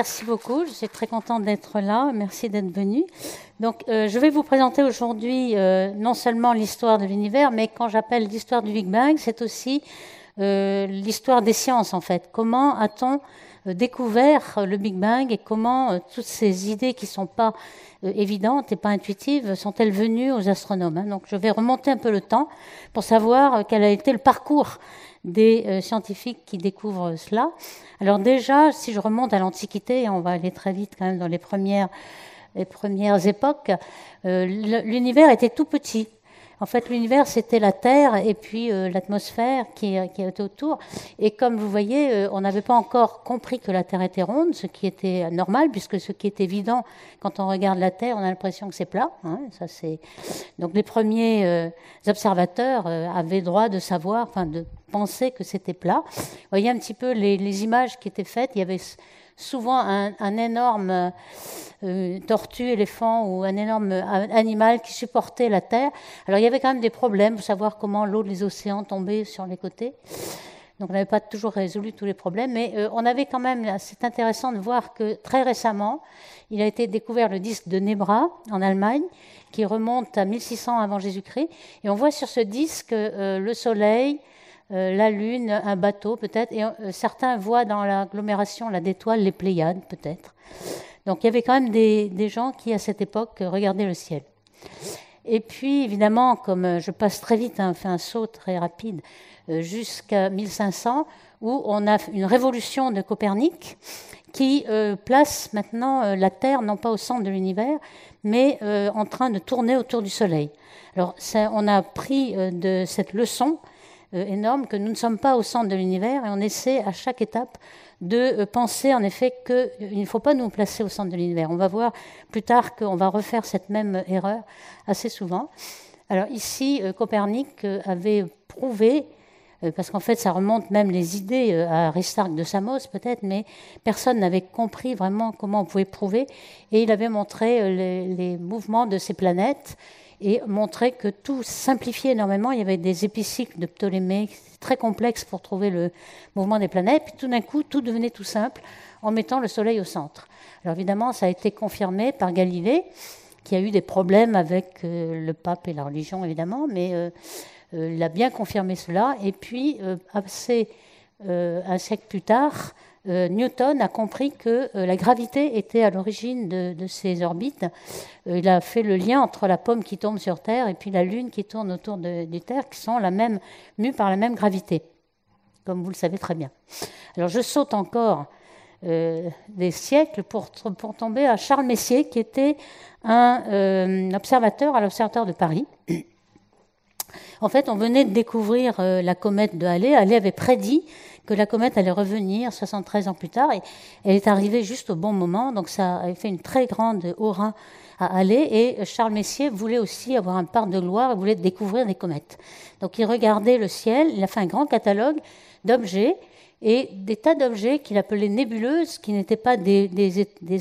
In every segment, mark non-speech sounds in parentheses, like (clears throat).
Merci beaucoup. Je suis très contente d'être là. Merci d'être venu. Donc, euh, je vais vous présenter aujourd'hui euh, non seulement l'histoire de l'univers, mais quand j'appelle l'histoire du Big Bang, c'est aussi euh, l'histoire des sciences, en fait. Comment a-t-on découvert le Big Bang et comment toutes ces idées qui ne sont pas évidentes et pas intuitives sont-elles venues aux astronomes hein. Donc, je vais remonter un peu le temps pour savoir quel a été le parcours des euh, scientifiques qui découvrent cela. Alors déjà, si je remonte à l'Antiquité, on va aller très vite quand même dans les premières, les premières époques, euh, l'univers était tout petit. En fait, l'univers, c'était la Terre et puis euh, l'atmosphère qui, était autour. Et comme vous voyez, euh, on n'avait pas encore compris que la Terre était ronde, ce qui était normal, puisque ce qui est évident quand on regarde la Terre, on a l'impression que c'est plat. Hein, ça, c'est... Donc les premiers euh, observateurs avaient droit de savoir, enfin de penser que c'était plat. Vous voyez un petit peu les, les images qui étaient faites. Il y avait souvent un, énorme euh, tortue, éléphant ou un énorme animal qui supportait la terre. Alors il y avait quand même des problèmes pour savoir comment l'eau des océans tombait sur les côtés. Donc on n'avait pas toujours résolu tous les problèmes, mais euh, on avait quand même, c'est intéressant de voir que très récemment, il a été découvert le disque de Nebra en Allemagne, qui remonte à 1600 avant Jésus-Christ, et on voit sur ce disque euh, le Soleil, euh, la Lune, un bateau peut-être, et euh, certains voient dans l'agglomération la d'étoiles les Pléiades peut-être. Donc il y avait quand même des, gens qui à cette époque regardaient le ciel. Et puis évidemment, comme euh, je passe très vite, hein, fait un saut très rapide jusqu'à 1500, où on a une révolution de Copernic qui place maintenant la Terre non pas au centre de l'univers, mais en train de tourner autour du Soleil. Alors on a pris de cette leçon énorme que nous ne sommes pas au centre de l'univers et on essaie à chaque étape de euh, penser en effet qu'il euh, ne faut pas nous placer au centre de l'univers. On va voir plus tard qu'on va refaire cette même erreur assez souvent. Alors ici, Copernic avait prouvé, parce qu'en fait ça remonte même les idées à Aristarque de Samos peut-être, mais personne n'avait compris vraiment comment on pouvait prouver, et il avait montré les, les mouvements de ces planètes et montrer que tout simplifiait énormément. Il y avait des épicycles de Ptolémée très complexes pour trouver le mouvement des planètes. Puis tout d'un coup, tout devenait tout simple en mettant le Soleil au centre. Alors évidemment, ça a été confirmé par Galilée, qui a eu des problèmes avec euh, le pape et la religion, évidemment, mais euh, euh, il a bien confirmé cela. Et puis, assez un siècle plus tard, euh, Newton a compris que euh, la gravité était à l'origine de, ces orbites. Euh, il a fait le lien entre la pomme qui tombe sur Terre et puis la Lune qui tourne autour de, Terre, qui sont la même, mues par la même gravité, comme vous le savez très bien. Alors je saute encore des siècles pour, pour, tomber à Charles Messier, qui était un observateur à l'Observatoire de Paris. En fait, on venait de découvrir la comète de Halley. Halley avait prédit que la comète allait revenir 73 ans plus tard. Et elle est arrivée juste au bon moment. Donc ça a fait une très grande aura à aller. Et Charles Messier voulait aussi avoir un part de gloire. Il voulait découvrir des comètes. Donc il regardait le ciel. Il a fait un grand catalogue d'objets et des tas d'objets qu'il appelait nébuleuses, qui n'étaient pas des,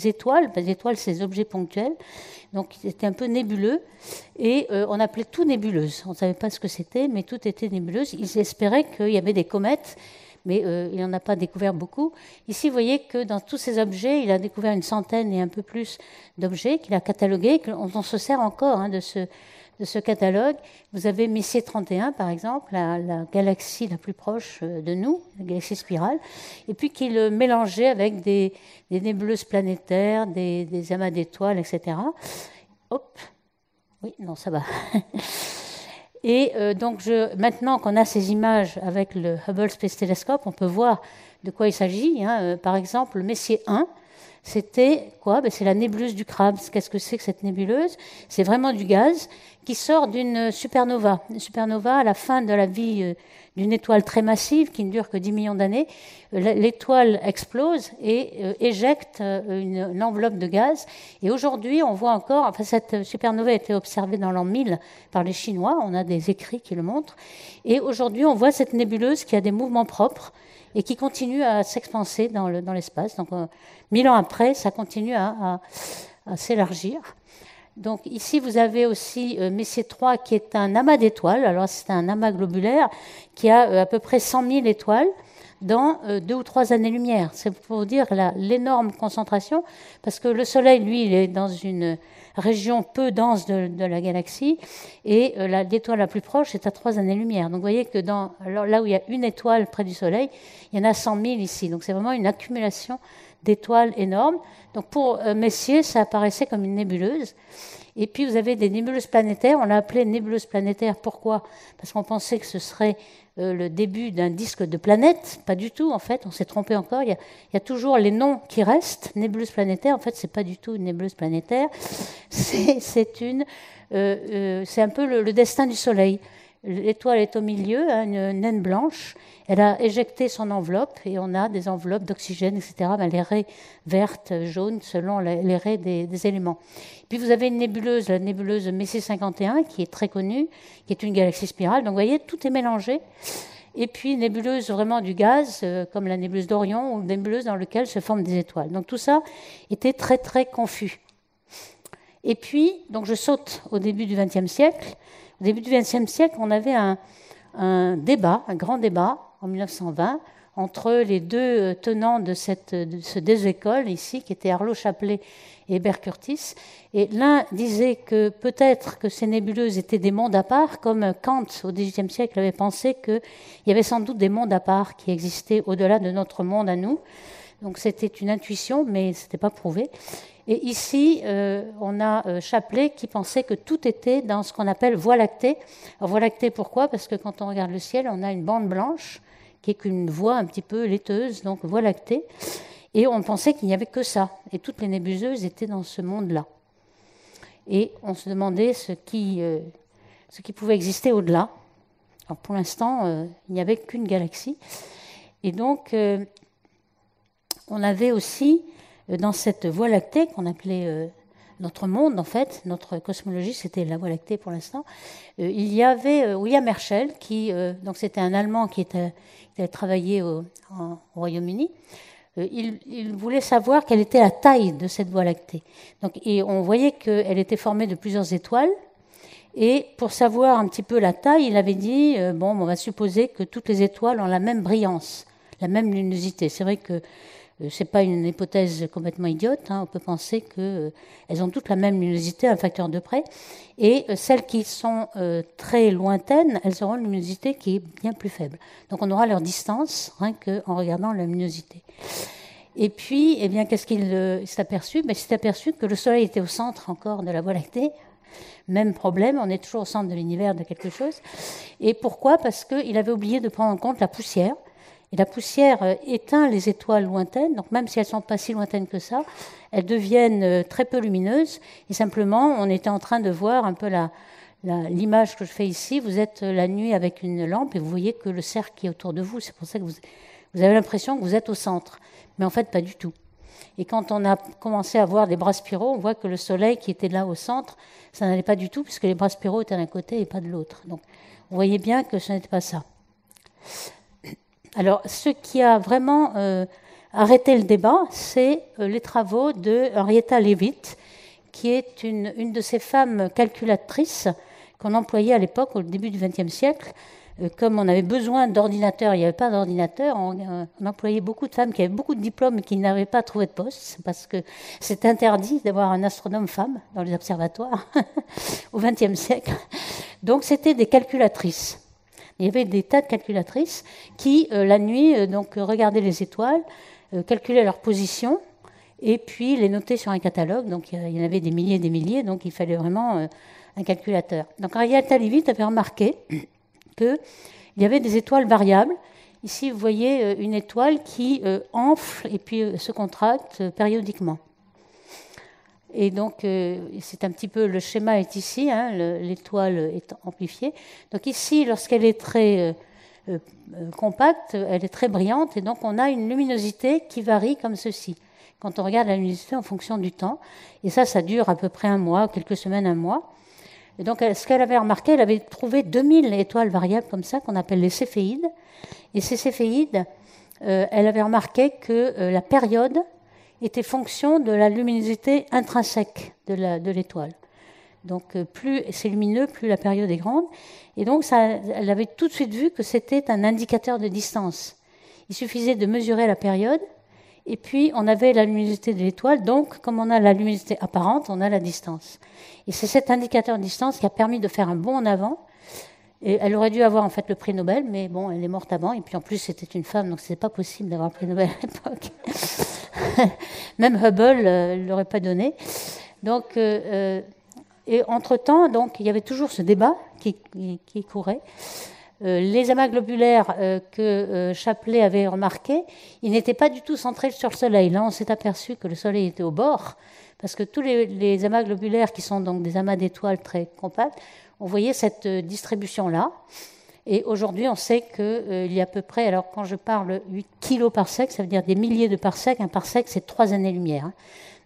étoiles, des étoiles, c'est des objets ponctuels, donc c'était un peu nébuleux, et euh, on appelait tout nébuleuse. On ne savait pas ce que c'était, mais tout était nébuleuse. Ils espéraient qu'il y avait des comètes mais euh, il n'en a pas découvert beaucoup. Ici, vous voyez que dans tous ces objets, il a découvert une centaine et un peu plus d'objets qu'il a catalogués, qu'on on se sert encore hein, de, ce, catalogue. Vous avez Messier 31, par exemple, la, galaxie la plus proche euh, de nous, la galaxie spirale, et puis qu'il mélangeait avec des, des, nébuleuses planétaires, des, des amas d'étoiles, etc. Hop, oui, non, ça va. (laughs) Et euh, donc, maintenant qu'on a ces images avec le Hubble Space Telescope, on peut voir de quoi il s'agit. Hein. Euh, par exemple, le Messier 1, c'était quoi? Ben, C'est la nébuleuse du crabe. Qu'est-ce que c'est que cette nébuleuse? C'est vraiment du gaz qui sort d'une supernova. Une supernova, à la fin de la vie euh, d'une étoile très massive qui ne dure que 10 millions d'années, euh, l'étoile explose et euh, éjecte une, enveloppe de gaz. Et aujourd'hui, on voit encore, enfin, cette supernova a été observée dans l'an 1000 par les Chinois, on a des écrits qui le montrent. Et aujourd'hui, on voit cette nébuleuse qui a des mouvements propres et qui continue à s'expanser dans l'espace. Donc, mille ans après, ça continue à, s'élargir. Donc ici, vous avez aussi euh, Messier 3, qui est un amas d'étoiles. Alors c'est un amas globulaire qui a euh, à peu près 100 000 étoiles dans deux ou trois années-lumière. C'est pour dire l'énorme concentration, parce que le Soleil, lui, il est dans une région peu dense de, la galaxie, et l'étoile la plus proche est à trois années-lumière. Donc vous voyez que dans, là où il y a une étoile près du Soleil, il y en a 100 000 ici. Donc c'est vraiment une accumulation d'étoiles énormes. Donc pour Messier, ça apparaissait comme une nébuleuse. Et puis vous avez des nébuleuses planétaires. On l'a appelé nébuleuse planétaire. Pourquoi? Parce qu'on pensait que ce serait euh, le début d'un disque de planète. Pas du tout, en fait. On s'est trompé encore. Il y, a, toujours les noms qui restent. Nébuleuse planétaire, en fait, c'est pas du tout une nébuleuse planétaire. (laughs) C'est une, euh, euh, c'est un peu le, destin du Soleil. L'étoile est au milieu, hein, une naine blanche. Elle a éjecté son enveloppe et on a des enveloppes d'oxygène, etc. Ben, les raies vertes, jaunes, selon les, raies des, éléments. Puis vous avez une nébuleuse, la nébuleuse Messier 51, qui est très connue, qui est une galaxie spirale. Donc vous voyez, tout est mélangé. Et puis une nébuleuse vraiment du gaz, euh, comme la nébuleuse d'Orion, ou une nébuleuse dans laquelle se forment des étoiles. Donc tout ça était très très confus. Et puis, donc je saute au début du XXe siècle. Au début du XXe siècle, on avait un, débat, un grand débat, en 1920, entre les deux euh, tenants de, cette, de ce deux écoles ici, qui étaient Arlo Chaplet et Hébert Curtis. Et l'un disait que peut-être que ces nébuleuses étaient des mondes à part, comme Kant au XVIIIe siècle avait pensé qu'il y avait sans doute des mondes à part qui existaient au-delà de notre monde à nous. Donc c'était une intuition, mais ce n'était pas prouvé. Et ici, euh, on a euh, Chapelet qui pensait que tout était dans ce qu'on appelle voie lactée. Voie lactée, pourquoi? Parce que quand on regarde le ciel, on a une bande blanche qui est qu'une voie un petit peu laiteuse, donc voie lactée. Et on pensait qu'il n'y avait que ça. Et toutes les nébuleuses étaient dans ce monde-là. Et on se demandait ce qui, euh, ce qui pouvait exister au-delà. Alors pour l'instant, il n'y avait qu'une galaxie. Et donc, on avait aussi dans cette voie lactée qu'on appelait euh, notre monde, en fait, notre cosmologie, c'était la Voie lactée pour l'instant. Euh, il y avait William Herschel, qui, donc c'était un Allemand qui était, avait travaillé au, Royaume-Uni. Il, voulait savoir quelle était la taille de cette Voie lactée. Donc, et on voyait qu'elle était formée de plusieurs étoiles. Et pour savoir un petit peu la taille, il avait dit bon, on va supposer que toutes les étoiles ont la même brillance, la même luminosité. C'est vrai que euh, ce n'est pas une hypothèse complètement idiote. Hein. On peut penser qu'elles euh, ont toutes la même luminosité, un facteur de près. Et euh, celles qui sont très lointaines, elles auront une luminosité qui est bien plus faible. Donc on aura leur distance rien qu'en regardant la luminosité. Et puis, eh bien, qu'est-ce qu'il s'est aperçu? Ben, Il s'est aperçu que le Soleil était au centre encore de la Voie lactée. Même problème, on est toujours au centre de l'univers de quelque chose. Et pourquoi? Parce qu'il avait oublié de prendre en compte la poussière. Et la poussière euh, éteint les étoiles lointaines, donc même si elles ne sont pas si lointaines que ça, elles deviennent euh, très peu lumineuses. Et simplement, on était en train de voir un peu l'image que je fais ici. Vous êtes euh, la nuit avec une lampe et vous voyez que le cercle est autour de vous, c'est pour ça que vous, vous avez l'impression que vous êtes au centre. Mais en fait, pas du tout. Et quand on a commencé à voir des bras spiraux, on voit que le soleil qui était là au centre, ça n'allait pas du tout, puisque les bras spiraux étaient d'un côté et pas de l'autre. Donc, vous voyez bien que ce n'était pas ça. Alors, ce qui a vraiment euh, arrêté le débat, c'est euh, les travaux de Henrietta Leavitt, qui est une, de ces femmes calculatrices qu'on employait à l'époque, au début du XXe siècle. Euh, comme on avait besoin d'ordinateurs, il n'y avait pas d'ordinateur, on, employait beaucoup de femmes qui avaient beaucoup de diplômes et qui n'avaient pas trouvé de poste, parce que c'est interdit d'avoir un astronome femme dans les observatoires (laughs) au XXe siècle. Donc c'était des calculatrices. Il y avait des tas de calculatrices qui, euh, la nuit, euh, donc, regardaient les étoiles, euh, calculaient leur position, et puis les notaient sur un catalogue. Donc il y en avait des milliers et des milliers, donc il fallait vraiment un calculateur. Donc Ariel Leavitt avait remarqué qu'il y avait des étoiles variables. Ici, vous voyez une étoile qui enfle et puis se contracte périodiquement. Et donc, euh, c'est un petit peu le schéma est ici, hein, l'étoile est amplifiée. Donc ici, lorsqu'elle est très euh, euh, compacte, elle est très brillante, et donc on a une luminosité qui varie comme ceci. Quand on regarde la luminosité en fonction du temps, et ça, ça dure à peu près un mois, quelques semaines, un mois. Et donc, ce qu'elle avait remarqué, elle avait trouvé 2000 étoiles variables comme ça, qu'on appelle les céphéides. Et ces céphéides, elle avait remarqué que la période était fonction de la luminosité intrinsèque de l'étoile. Donc euh, plus c'est lumineux, plus la période est grande. Et donc elle avait tout de suite vu que c'était un indicateur de distance. Il suffisait de mesurer la période, et puis on avait la luminosité de l'étoile. Donc, comme on a la luminosité apparente, on a la distance. Et c'est cet indicateur de distance qui a permis de faire un bond en avant. Et elle aurait dû avoir en fait le prix Nobel, mais bon, elle est morte avant. Et puis en plus, c'était une femme, donc c'est pas possible d'avoir le prix Nobel à l'époque. (laughs) Même Hubble ne euh, l'aurait pas donné. Donc, euh, euh, et entre-temps, donc, il y avait toujours ce débat qui, courait. Les amas globulaires que Chapelet avait remarqués, ils n'étaient pas du tout centrés sur le Soleil. Là, on s'est aperçu que le Soleil était au bord, parce que tous les, amas globulaires, qui sont donc des amas d'étoiles très compacts, on voyait cette distribution-là. Et aujourd'hui, on sait qu'il y a à peu près, alors quand je parle 8 kilos par sec, ça veut dire des milliers de parsecs. Un parsec, c'est 3 années-lumière. Hein.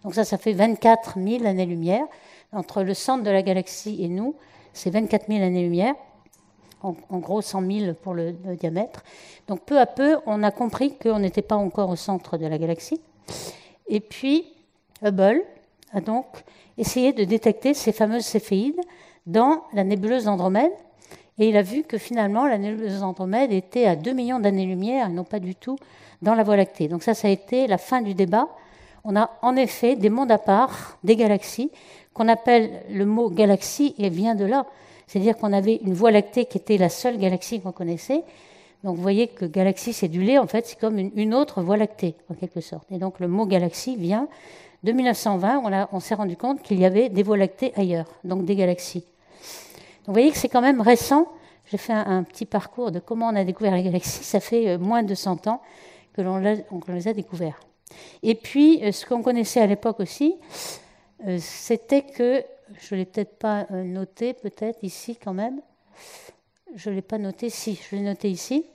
Donc ça, ça fait 24 000 années-lumière. Entre le centre de la galaxie et nous, c'est 24 000 années-lumière en, gros 100 000 pour le, diamètre. Donc peu à peu, on a compris qu'on n'était pas encore au centre de la galaxie. Et puis, Hubble a donc essayé de détecter ces fameuses céphéides dans la nébuleuse d'Andromède. Et il a vu que finalement, la nébuleuse d'Andromède était à 2 millions d'années-lumière et non pas du tout dans la Voie lactée. Donc ça, ça a été la fin du débat. On a en effet des mondes à part, des galaxies, qu'on appelle le mot galaxie, et vient de là. C'est-à-dire qu'on avait une Voie lactée qui était la seule galaxie qu'on connaissait. Donc vous voyez que galaxie cédulée, en fait, c'est comme une, autre Voie lactée, en quelque sorte. Et donc le mot galaxie vient de 1920, on, on s'est rendu compte qu'il y avait des Voies lactées ailleurs, donc des galaxies. Vous voyez que c'est quand même récent. J'ai fait un, petit parcours de comment on a découvert les galaxies. Ça fait euh, moins de 100 ans que l'on les a découverts. Et puis, euh, ce qu'on connaissait à l'époque aussi, euh, c'était que je ne l'ai peut-être pas noté, peut-être ici quand même. Je ne l'ai pas noté, si, je l'ai noté ici.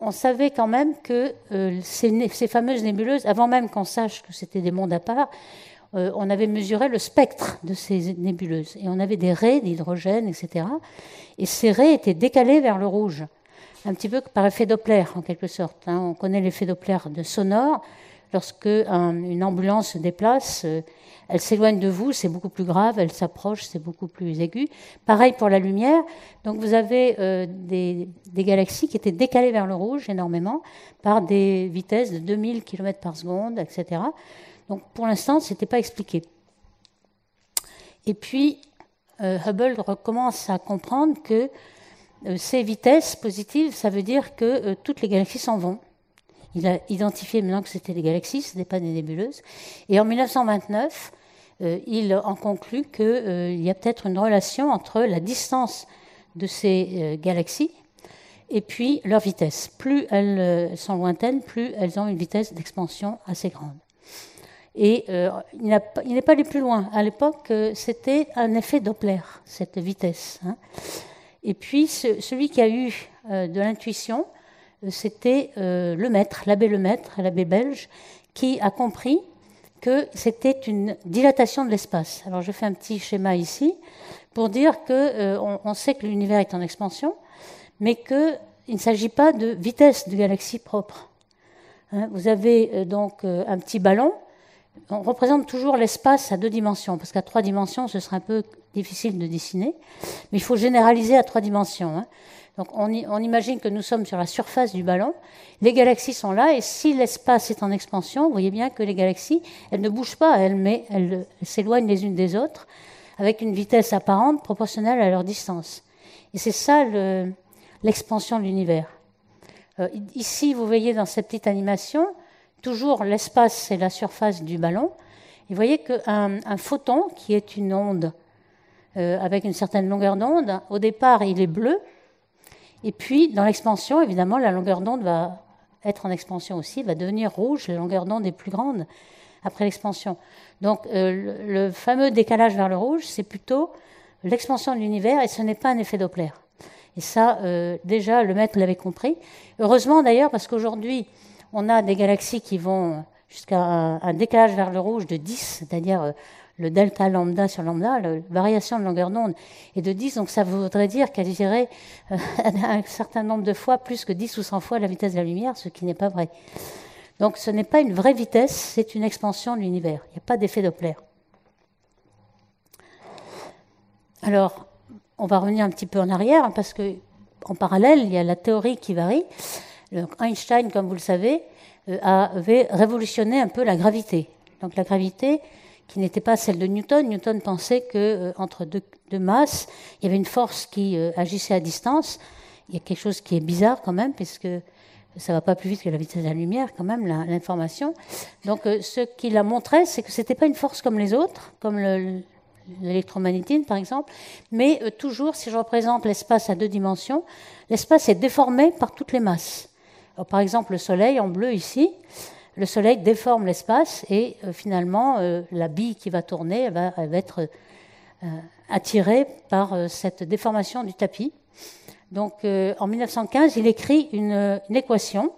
On savait quand même que ces, fameuses nébuleuses, avant même qu'on sache que c'était des mondes à part, on avait mesuré le spectre de ces nébuleuses. Et on avait des raies d'hydrogène, etc. Et ces raies étaient décalées vers le rouge, un petit peu par effet Doppler, en quelque sorte. Hein. On connaît l'effet Doppler de sonore. Lorsque une ambulance se déplace, elle s'éloigne de vous, c'est beaucoup plus grave, elle s'approche, c'est beaucoup plus aigu. Pareil pour la lumière. Donc vous avez euh, des, galaxies qui étaient décalées vers le rouge énormément par des vitesses de 2000 km par seconde, etc. Donc pour l'instant, ce n'était pas expliqué. Et puis, euh, Hubble recommence à comprendre que euh, ces vitesses positives, ça veut dire que toutes les galaxies s'en vont. Il a identifié maintenant que c'était des galaxies, ce n'était pas des nébuleuses. Et en 1929, euh, il en conclut qu'il euh, y a peut-être une relation entre la distance de ces euh, galaxies et puis leur vitesse. Plus elles sont lointaines, plus elles ont une vitesse d'expansion assez grande. Et il n'est pas allé plus loin. À l'époque, c'était un effet Doppler, cette vitesse. Hein. Et puis, celui qui a eu de l'intuition, c'était le maître, l'abbé le maître, l'abbé belge, qui a compris que c'était une dilatation de l'espace. Alors je fais un petit schéma ici pour dire que euh, on, sait que l'univers est en expansion, mais qu'il ne s'agit pas de vitesse de galaxie propre. Hein, vous avez euh, donc euh, un petit ballon. On représente toujours l'espace à deux dimensions, parce qu'à trois dimensions, ce serait un peu difficile de dessiner, mais il faut généraliser à trois dimensions. Hein. Donc on, imagine que nous sommes sur la surface du ballon, les galaxies sont là, et si l'espace est en expansion, vous voyez bien que les galaxies, elles ne bougent pas, elles, mais elles, s'éloignent les unes des autres avec une vitesse apparente proportionnelle à leur distance. Et c'est ça l'expansion de l'univers. Euh, ici, vous voyez dans cette petite animation, toujours l'espace, c'est la surface du ballon. Et vous voyez qu'un un photon, qui est une onde euh, avec une certaine longueur d'onde, au départ, il est bleu, et puis, dans l'expansion, évidemment, la longueur d'onde va être en expansion aussi, va devenir rouge, la longueur d'onde est plus grande après l'expansion. Donc, euh, le, fameux décalage vers le rouge, c'est plutôt l'expansion de l'univers et ce n'est pas un effet Doppler. Et ça, euh, déjà, le maître l'avait compris. Heureusement d'ailleurs, parce qu'aujourd'hui, on a des galaxies qui vont jusqu'à un, décalage vers le rouge de 10, c'est-à-dire euh, le delta lambda sur lambda, la variation de longueur d'onde est de 10, donc ça voudrait dire qu'elle irait euh, (laughs) un certain nombre de fois, plus que 10 ou 100 fois la vitesse de la lumière, ce qui n'est pas vrai. Donc ce n'est pas une vraie vitesse, c'est une expansion de l'univers. Il n'y a pas d'effet Doppler. Alors, on va revenir un petit peu en arrière, hein, parce que en parallèle, il y a la théorie qui varie. Einstein, comme vous le savez, avait révolutionné un peu la gravité. Donc la gravité, qui n'était pas celle de Newton. Newton pensait que entre deux, masses, il y avait une force qui agissait à distance. Il y a quelque chose qui est bizarre quand même, puisque ça va pas plus vite que la vitesse de la lumière, quand même, l'information. Donc, euh, ce qu'il a montré, c'est que c'était pas une force comme les autres, comme l'électromagnétisme, par exemple, mais euh, toujours, si je représente l'espace à deux dimensions, l'espace est déformé par toutes les masses. Par exemple, le Soleil, en bleu ici, le Soleil déforme l'espace et euh, finalement, la bille qui va tourner va, être attirée par cette déformation du tapis. Donc euh, en 1915, il écrit une, équation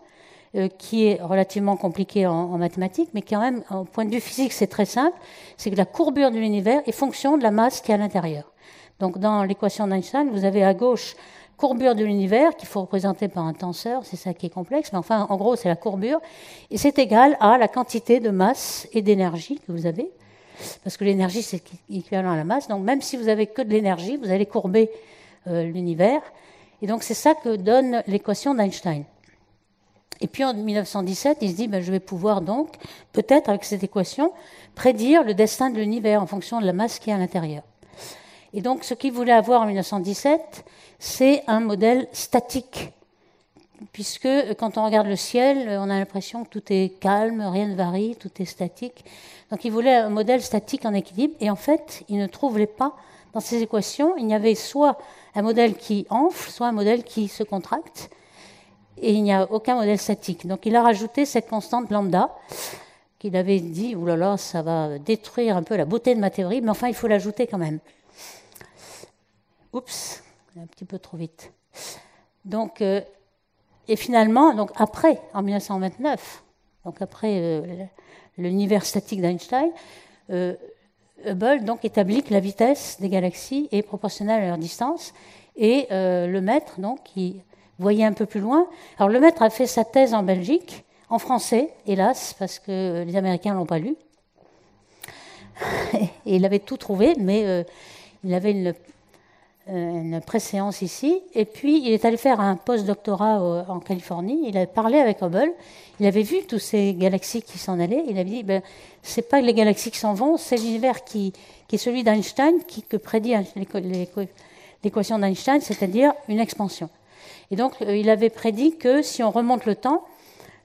euh, qui est relativement compliquée en, mathématiques, mais quand même, au point de vue physique, c'est très simple. C'est que la courbure de l'univers est fonction de la masse qui est à l'intérieur. Donc dans l'équation d'Einstein, vous avez à gauche courbure de l'univers qu'il faut représenter par un tenseur, c'est ça qui est complexe, mais enfin en gros c'est la courbure, et c'est égal à la quantité de masse et d'énergie que vous avez, parce que l'énergie c'est équivalent à la masse, donc même si vous avez que de l'énergie, vous allez courber euh, l'univers, et donc c'est ça que donne l'équation d'Einstein. Et puis en 1917, il se dit, ben, je vais pouvoir donc, peut-être avec cette équation, prédire le destin de l'univers en fonction de la masse qui est à l'intérieur. Et donc ce qu'il voulait avoir en 1917, c'est un modèle statique. Puisque quand on regarde le ciel, on a l'impression que tout est calme, rien ne varie, tout est statique. Donc il voulait un modèle statique en équilibre, et en fait, il ne trouvait pas dans ces équations, il y avait soit un modèle qui enfle, soit un modèle qui se contracte, et il n'y a aucun modèle statique. Donc il a rajouté cette constante lambda, qu'il avait dit, oulala, ça va détruire un peu la beauté de ma théorie, mais enfin il faut l'ajouter quand même. Oups, un petit peu trop vite. Donc, euh, et finalement, donc après, en 1929, donc après euh, l'univers statique d'Einstein, euh, Hubble donc établit que la vitesse des galaxies est proportionnelle à leur distance et le maître donc qui voyait un peu plus loin. Alors le maître a fait sa thèse en Belgique en français, hélas, parce que les Américains l'ont pas lu. (laughs) Et il avait tout trouvé, mais il avait une une préséance ici. Et puis, il est allé faire un post-doctorat en Californie. Il a parlé avec Hubble. Il avait vu tous ces galaxies qui s'en allaient. Il avait dit, ben, c'est pas les galaxies qui s'en vont, c'est l'univers qui, qui, est celui d'Einstein, qui que prédit l'équation d'Einstein, c'est-à-dire une expansion. Et donc, euh, il avait prédit que si on remonte le temps,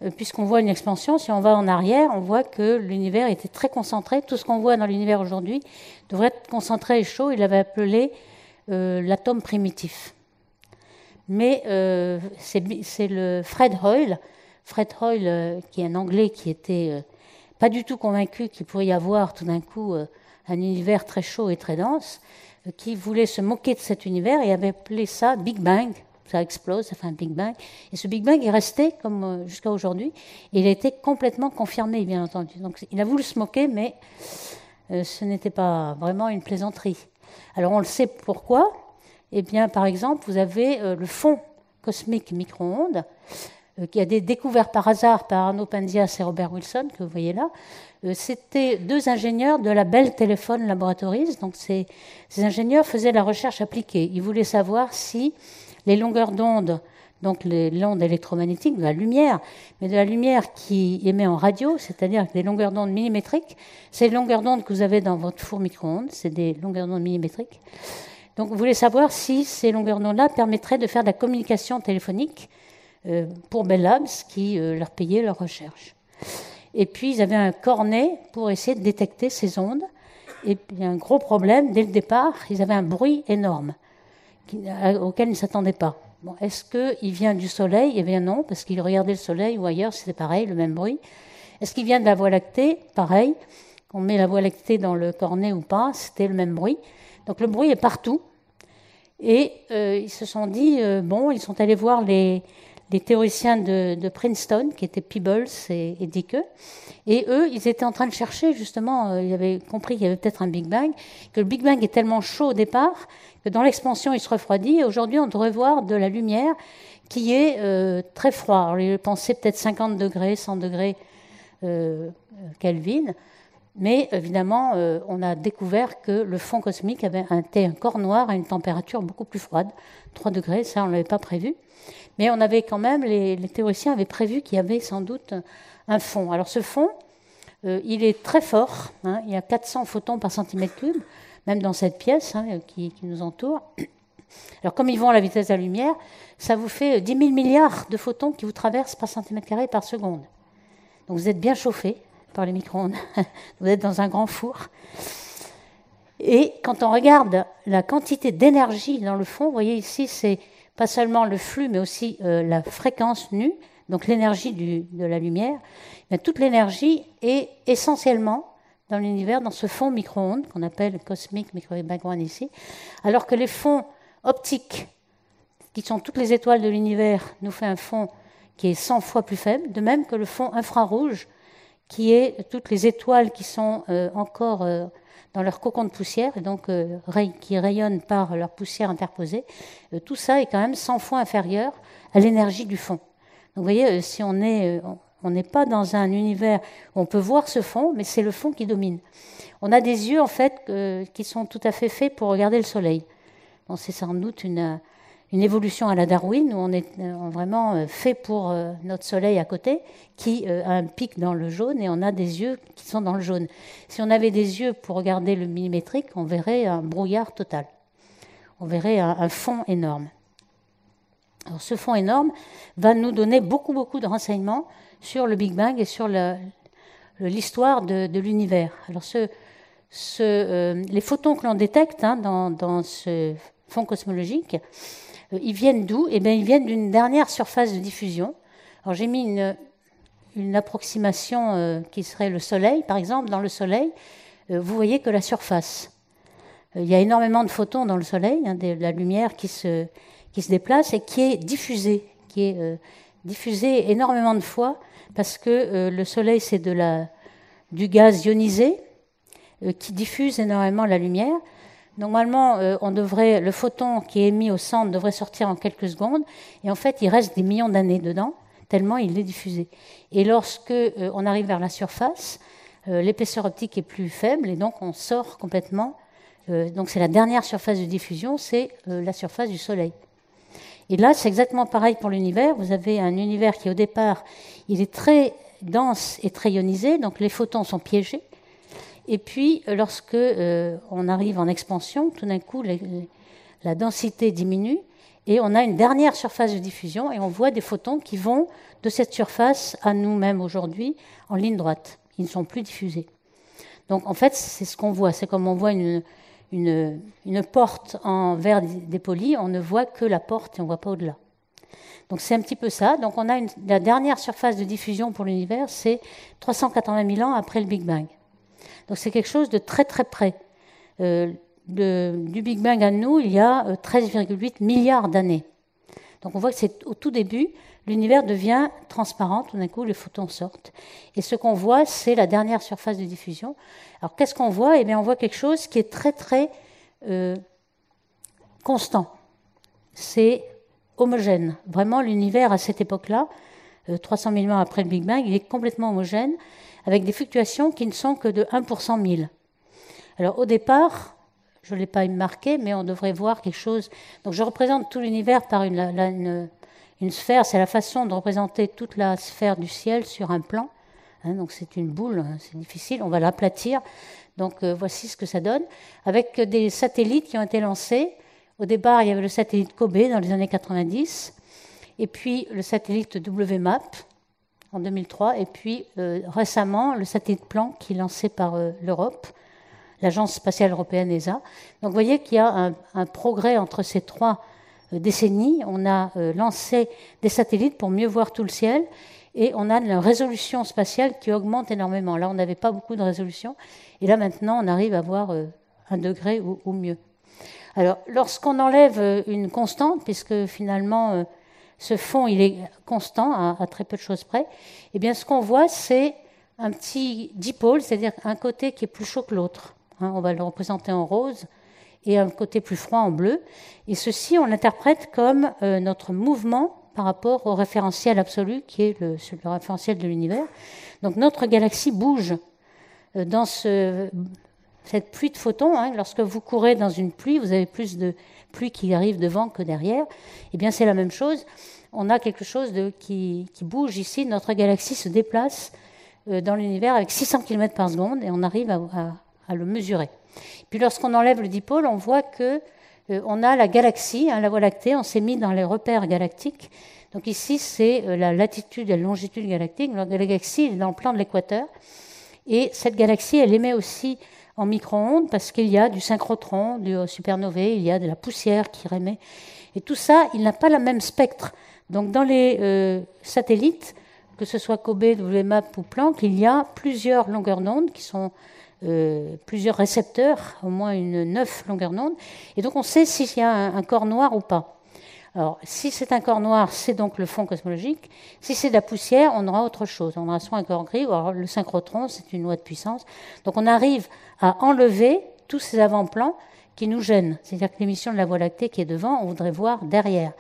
euh, puisqu'on voit une expansion, si on va en arrière, on voit que l'univers était très concentré. Tout ce qu'on voit dans l'univers aujourd'hui devrait être concentré et chaud. Il avait appelé euh, l'atome primitif. Mais euh, c'est le Fred Hoyle, Fred Hoyle, euh, qui est un Anglais qui était pas du tout convaincu qu'il pourrait y avoir tout d'un coup un univers très chaud et très dense, qui voulait se moquer de cet univers et avait appelé ça Big Bang. Ça explose, ça fait un Big Bang. Et ce Big Bang est resté comme jusqu'à aujourd'hui. Il a été complètement confirmé, bien entendu. Donc il a voulu se moquer, mais ce n'était pas vraiment une plaisanterie. Alors on le sait pourquoi. Eh bien, par exemple, vous avez euh, le fond cosmique micro-ondes, euh, qui a été découvert par hasard par Arnaud Penzias et Robert Wilson, que vous voyez là. Euh, c'était deux ingénieurs de la Bell Telephone Laboratories. Donc, ces, ces, ingénieurs faisaient la recherche appliquée. Ils voulaient savoir si les longueurs d'onde donc l'onde électromagnétique, de la lumière, mais de la lumière qui émet en radio, c'est-à-dire des longueurs d'onde millimétriques. C'est les longueurs d'onde que vous avez dans votre four micro-ondes, c'est des longueurs d'onde millimétriques. Donc vous voulez savoir si ces longueurs d'onde-là permettraient de faire de la communication téléphonique euh, pour Bell Labs, qui euh, leur payait leur recherche. Et puis ils avaient un cornet pour essayer de détecter ces ondes. Et puis un gros problème, dès le départ, ils avaient un bruit énorme auquel ils ne s'attendaient pas. Bon, Est-ce qu'il vient du Soleil? Eh bien non, parce qu'il regardait le Soleil ou ailleurs, c'était pareil, le même bruit. Est-ce qu'il vient de la Voie lactée? Pareil. On met la Voie lactée dans le cornet ou pas, c'était le même bruit. Donc le bruit est partout. Et euh, ils se sont dit, euh, bon, ils sont allés voir les, théoriciens de, Princeton, qui étaient Peebles et, et Dicke. Et eux, ils étaient en train de chercher, justement, euh, ils avaient compris qu'il y avait peut-être un Big Bang, que le Big Bang est tellement chaud au départ dans l'expansion, il se refroidit. Et aujourd'hui, on devrait voir de la lumière qui est euh, très froid. Alors, ils pensaient peut-être 50 degrés, 100 degrés euh, Kelvin. Mais évidemment, on a découvert que le fond cosmique avait un, corps noir à une température beaucoup plus froide, 3 degrés, ça on ne l'avait pas prévu. Mais on avait quand même, les, théoriciens avaient prévu qu'il y avait sans doute un fond. Alors ce fond, euh, il est très fort. Hein. il y a 400 photons par centimètre cube, même dans cette pièce hein, qui, nous entoure. Alors comme ils vont à la vitesse de la lumière, ça vous fait 10 000 milliards de photons qui vous traversent par centimètre carré par seconde. Donc vous êtes bien chauffé par les micro-ondes. (laughs) vous êtes dans un grand four. Et quand on regarde la quantité d'énergie dans le fond, vous voyez ici, c'est pas seulement le flux, mais aussi euh, la fréquence nue, donc l'énergie de la lumière. Toute l'énergie est essentiellement dans l'univers, dans ce fond micro-ondes qu'on appelle cosmique microwave background ici, alors que les fonds optiques, qui sont toutes les étoiles de l'univers, nous fait un fond qui est 100 fois plus faible, de même que le fond infrarouge, qui est toutes les étoiles qui sont euh, encore euh, dans leur cocon de poussière, et donc euh, qui rayonnent par leur poussière interposée, tout ça est quand même 100 fois inférieur à l'énergie du fond. Donc vous voyez, si on est, on n'est pas dans un univers où on peut voir ce fond, mais c'est le fond qui domine. On a des yeux en fait qui sont tout à fait faits pour regarder le soleil. c'est sans doute une, une évolution à la Darwin, où on est euh, vraiment euh, fait pour euh, notre soleil à côté, qui a un pic dans le jaune, et on a des yeux qui sont dans le jaune. Si on avait des yeux pour regarder le millimétrique, on verrait un brouillard total. On verrait un, fond énorme. Alors, ce fond énorme va nous donner beaucoup, beaucoup de renseignements sur le Big Bang et sur l'histoire de, l'univers. Alors, ce, les photons que l'on détecte hein, dans, ce fond cosmologique, euh, ils viennent d'où? Eh bien, ils viennent d'une dernière surface de diffusion. Alors, j'ai mis une, approximation euh, qui serait le Soleil, par exemple. Dans le Soleil, euh, vous voyez que la surface. il y a énormément de photons dans le Soleil, hein, de la lumière qui se, qui se déplace et qui est diffusée, qui est diffusée énormément de fois, parce que le Soleil, c'est de la, du gaz ionisé qui diffuse énormément la lumière. Normalement, euh, on devrait, le photon qui est émis au centre devrait sortir en quelques secondes, et en fait, il reste des millions d'années dedans, tellement il est diffusé. Et lorsque euh, on arrive vers la surface, euh, l'épaisseur optique est plus faible, et donc on sort complètement. donc c'est la dernière surface de diffusion, c'est la surface du Soleil. Et là, c'est exactement pareil pour l'univers. Vous avez un univers qui, au départ, il est très dense et très ionisé, donc les photons sont piégés. Et puis, lorsque euh, on arrive en expansion, tout d'un coup, la densité diminue et on a une dernière surface de diffusion et on voit des photons qui vont de cette surface à nous-mêmes aujourd'hui en ligne droite. Ils ne sont plus diffusés. Donc, en fait, c'est ce qu'on voit. C'est comme on voit une, une, une, porte en verre dépoli, on ne voit que la porte et on ne voit pas au-delà. Donc c'est un petit peu ça. Donc on a la dernière surface de diffusion pour l'univers, c'est 380 000 ans après le Big Bang. Donc c'est quelque chose de très très près. Euh, du Big Bang à nous, il y a 13,8 euh, milliards d'années. Donc on voit que c'est au tout début, l'univers devient transparent, tout d'un coup les photons sortent. Et ce qu'on voit, c'est la dernière surface de diffusion. Alors qu'est-ce qu'on voit? Eh bien on voit quelque chose qui est très très euh, constant. C'est homogène. Vraiment l'univers à cette époque-là, 300 000 ans après le Big Bang, il est complètement homogène avec des fluctuations qui ne sont que de 1 pour 100 000. Alors au départ, je ne l'ai pas marqué, mais on devrait voir quelque chose. Donc je représente tout l'univers par une, sphère, c'est la façon de représenter toute la sphère du ciel sur un plan. Hein, donc c'est une boule, hein, c'est difficile, on va l'aplatir. Donc euh, voici ce que ça donne, avec des satellites qui ont été lancés. Au départ, il y avait le satellite Kobe dans les années 90, et puis le satellite WMAP, en 2003, et puis euh, récemment le satellite Planck qui est lancé par euh, l'Europe, l'Agence spatiale européenne ESA. Donc vous voyez qu'il y a un, progrès entre ces trois décennies. On a lancé des satellites pour mieux voir tout le ciel, et on a une résolution spatiale qui augmente énormément. Là, on n'avait pas beaucoup de résolution, et là maintenant, on arrive à voir un degré ou, ou mieux. Alors, lorsqu'on enlève une constante, puisque finalement ce fond il est constant à, très peu de choses près, eh bien ce qu'on voit c'est un petit dipôle, c'est-à-dire un côté qui est plus chaud que l'autre. Hein, on va le représenter en rose et un côté plus froid en bleu. Et ceci, on l'interprète comme euh, notre mouvement par rapport au référentiel absolu qui est le, référentiel de l'univers. Donc notre galaxie bouge euh, dans ce, cette pluie de photons. Hein. lorsque vous courez dans une pluie, vous avez plus de, pluie qui arrive devant que derrière. Eh bien, c'est la même chose. On a quelque chose qui, bouge ici. Notre galaxie se déplace euh, dans l'univers avec 600 km par seconde et on arrive à, le mesurer. Puis lorsqu'on enlève le dipôle, on voit que euh, on a la galaxie, hein, la Voie lactée. On s'est mis dans les repères galactiques. Donc ici, c'est euh, la latitude et la longitude galactique. La galaxie est dans le plan de l'équateur. Et cette galaxie, elle émet aussi en micro-ondes parce qu'il y a du synchrotron, du supernovae, il y a de la poussière qui remet. Et tout ça, il n'a pas le même spectre. Donc dans les euh, satellites, que ce soit Kobe, WMAP ou Planck, il y a plusieurs longueurs d'onde qui sont euh, plusieurs récepteurs, au moins une neuf longueurs d'onde. Et donc on sait s'il y a un corps noir ou pas. Alors, si c'est un corps noir, c'est donc le fond cosmologique. Si c'est de la poussière, on aura autre chose. On aura soit un corps gris, ou alors le synchrotron, c'est une loi de puissance. Donc, on arrive à enlever tous ces avant-plans qui nous gênent. C'est-à-dire que l'émission de la Voie lactée qui est devant, on voudrait voir derrière,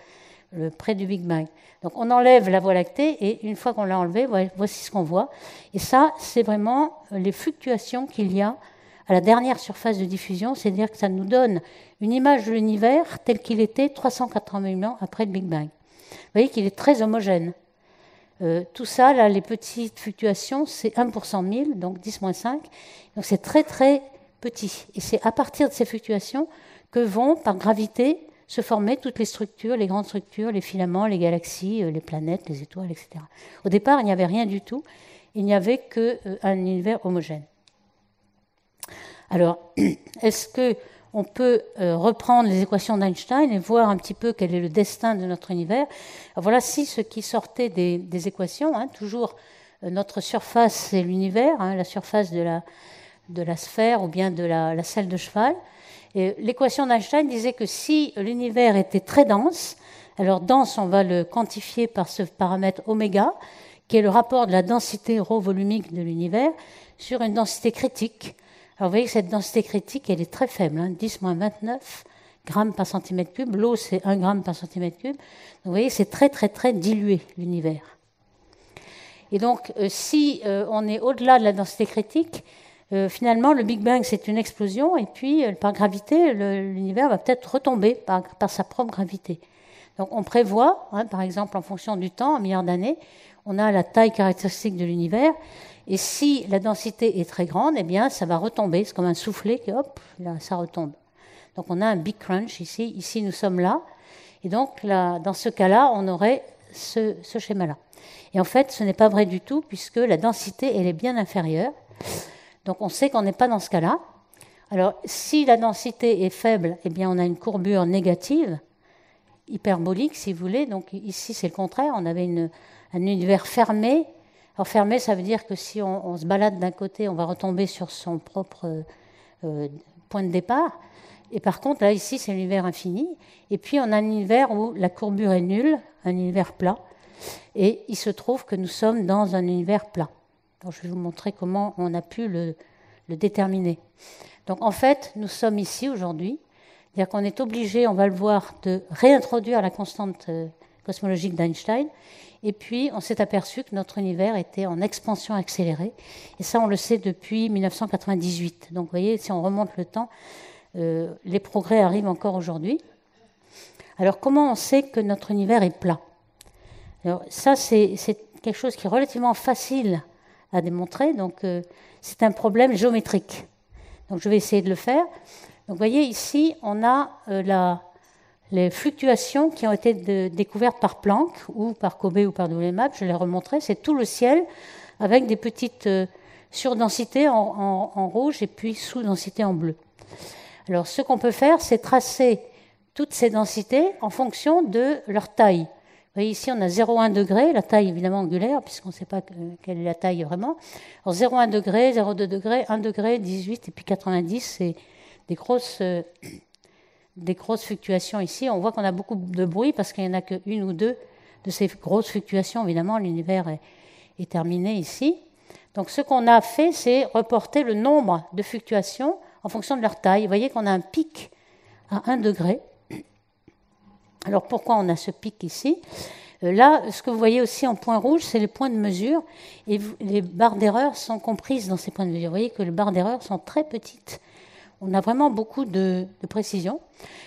près du Big Bang. Donc, on enlève la Voie lactée et une fois qu'on l'a enlevée, voici ce qu'on voit. Et ça, c'est vraiment les fluctuations qu'il y a à la dernière surface de diffusion, c'est-à-dire que ça nous donne une image de l'univers tel qu'il était 380 000 ans après le Big Bang. Vous voyez qu'il est très homogène. Euh, tout ça, là, les petites fluctuations, c'est 1 pour 100 000, donc 10 moins 5. Donc c'est très très petit. Et c'est à partir de ces fluctuations que vont, par gravité, se former toutes les structures, les grandes structures, les filaments, les galaxies, euh, les planètes, les étoiles, etc. Au départ, il n'y avait rien du tout. Il n'y avait qu'un euh, univers homogène. Alors, (clears throat) est-ce que on peut euh, reprendre les équations d'Einstein et voir un petit peu quel est le destin de notre univers? Voilà si ce qui sortait des, équations, hein, toujours notre surface c'est l'univers, hein, la surface de la, sphère ou bien de la selle de cheval. L'équation d'Einstein disait que si l'univers était très dense, alors dense, on va le quantifier par ce paramètre oméga, qui est le rapport de la densité rho volumique de l'univers sur une densité critique. Alors vous voyez que cette densité critique, elle est très faible, hein, 10 moins 29 grammes par centimètre cube. L'eau, c'est 1 gramme par centimètre cube. Vous voyez, c'est très très très dilué, l'univers. Et donc, euh, si euh, on est au-delà de la densité critique, euh, finalement, le Big Bang, c'est une explosion, et puis, par gravité, l'univers va peut-être retomber par, sa propre gravité. Donc, on prévoit, hein, par exemple, en fonction du temps, en milliards d'années, on a la taille caractéristique de l'univers, et si la densité est très grande, eh bien, ça va retomber. C'est comme un soufflet qui, hop, ça retombe. Donc, on a un big crunch ici. Ici, nous sommes là. Et donc, dans ce cas-là, on aurait ce, ce schéma-là. Et en fait, ce n'est pas vrai du tout, puisque la densité, elle est bien inférieure. Donc, on sait qu'on n'est pas dans ce cas-là. Alors, si la densité est faible, eh bien, on a une courbure négative, hyperbolique, si vous voulez. Donc, ici, c'est le contraire. On avait un univers fermé alors fermé, ça veut dire que si on, se balade d'un côté, on va retomber sur son propre euh, point de départ. Et par contre, là, ici, c'est l'univers infini. Et puis, on a un univers où la courbure est nulle, un univers plat. Et il se trouve que nous sommes dans un univers plat. Je vais vous montrer comment on a pu le, le déterminer. Donc, en fait, nous sommes ici aujourd'hui. C'est-à-dire qu'on est obligé, on va le voir, de réintroduire la constante euh, cosmologique d'Einstein et puis, on s'est aperçu que notre univers était en expansion accélérée. Et ça, on le sait depuis 1998. Donc, vous voyez, si on remonte le temps, euh, les progrès arrivent encore aujourd'hui. Alors, comment on sait que notre univers est plat? Alors, ça, c'est quelque chose qui est relativement facile à démontrer. Donc, euh, c'est un problème géométrique. Donc, je vais essayer de le faire. Donc, vous voyez, ici, on a euh, la, les fluctuations qui ont été découvertes par Planck ou par Kobe ou par WMAP, je l'ai remontré, c'est tout le ciel avec des petites euh, surdensités en, rouge et puis sous-densités en bleu. Alors ce qu'on peut faire, c'est tracer toutes ces densités en fonction de leur taille. Voyez ici, on a 0,1 degré, la taille évidemment angulaire, puisqu'on ne sait pas quelle est la taille vraiment. Alors 0,1 degré, 0,2 degré, 1 degré, 18 et puis 90, c'est des grosses euh, des grosses fluctuations ici. On voit qu'on a beaucoup de bruit parce qu'il n'y en a qu'une ou deux de ces grosses fluctuations. Évidemment, l'univers est, terminé ici. Donc ce qu'on a fait, c'est reporter le nombre de fluctuations en fonction de leur taille. Vous voyez qu'on a un pic à 1 degré. Alors pourquoi on a ce pic ici? Euh, Là, ce que vous voyez aussi en point rouge, c'est les points de mesure. Et les barres d'erreur sont comprises dans ces points de mesure. Vous voyez que les barres d'erreur sont très petites on a vraiment beaucoup de, précision.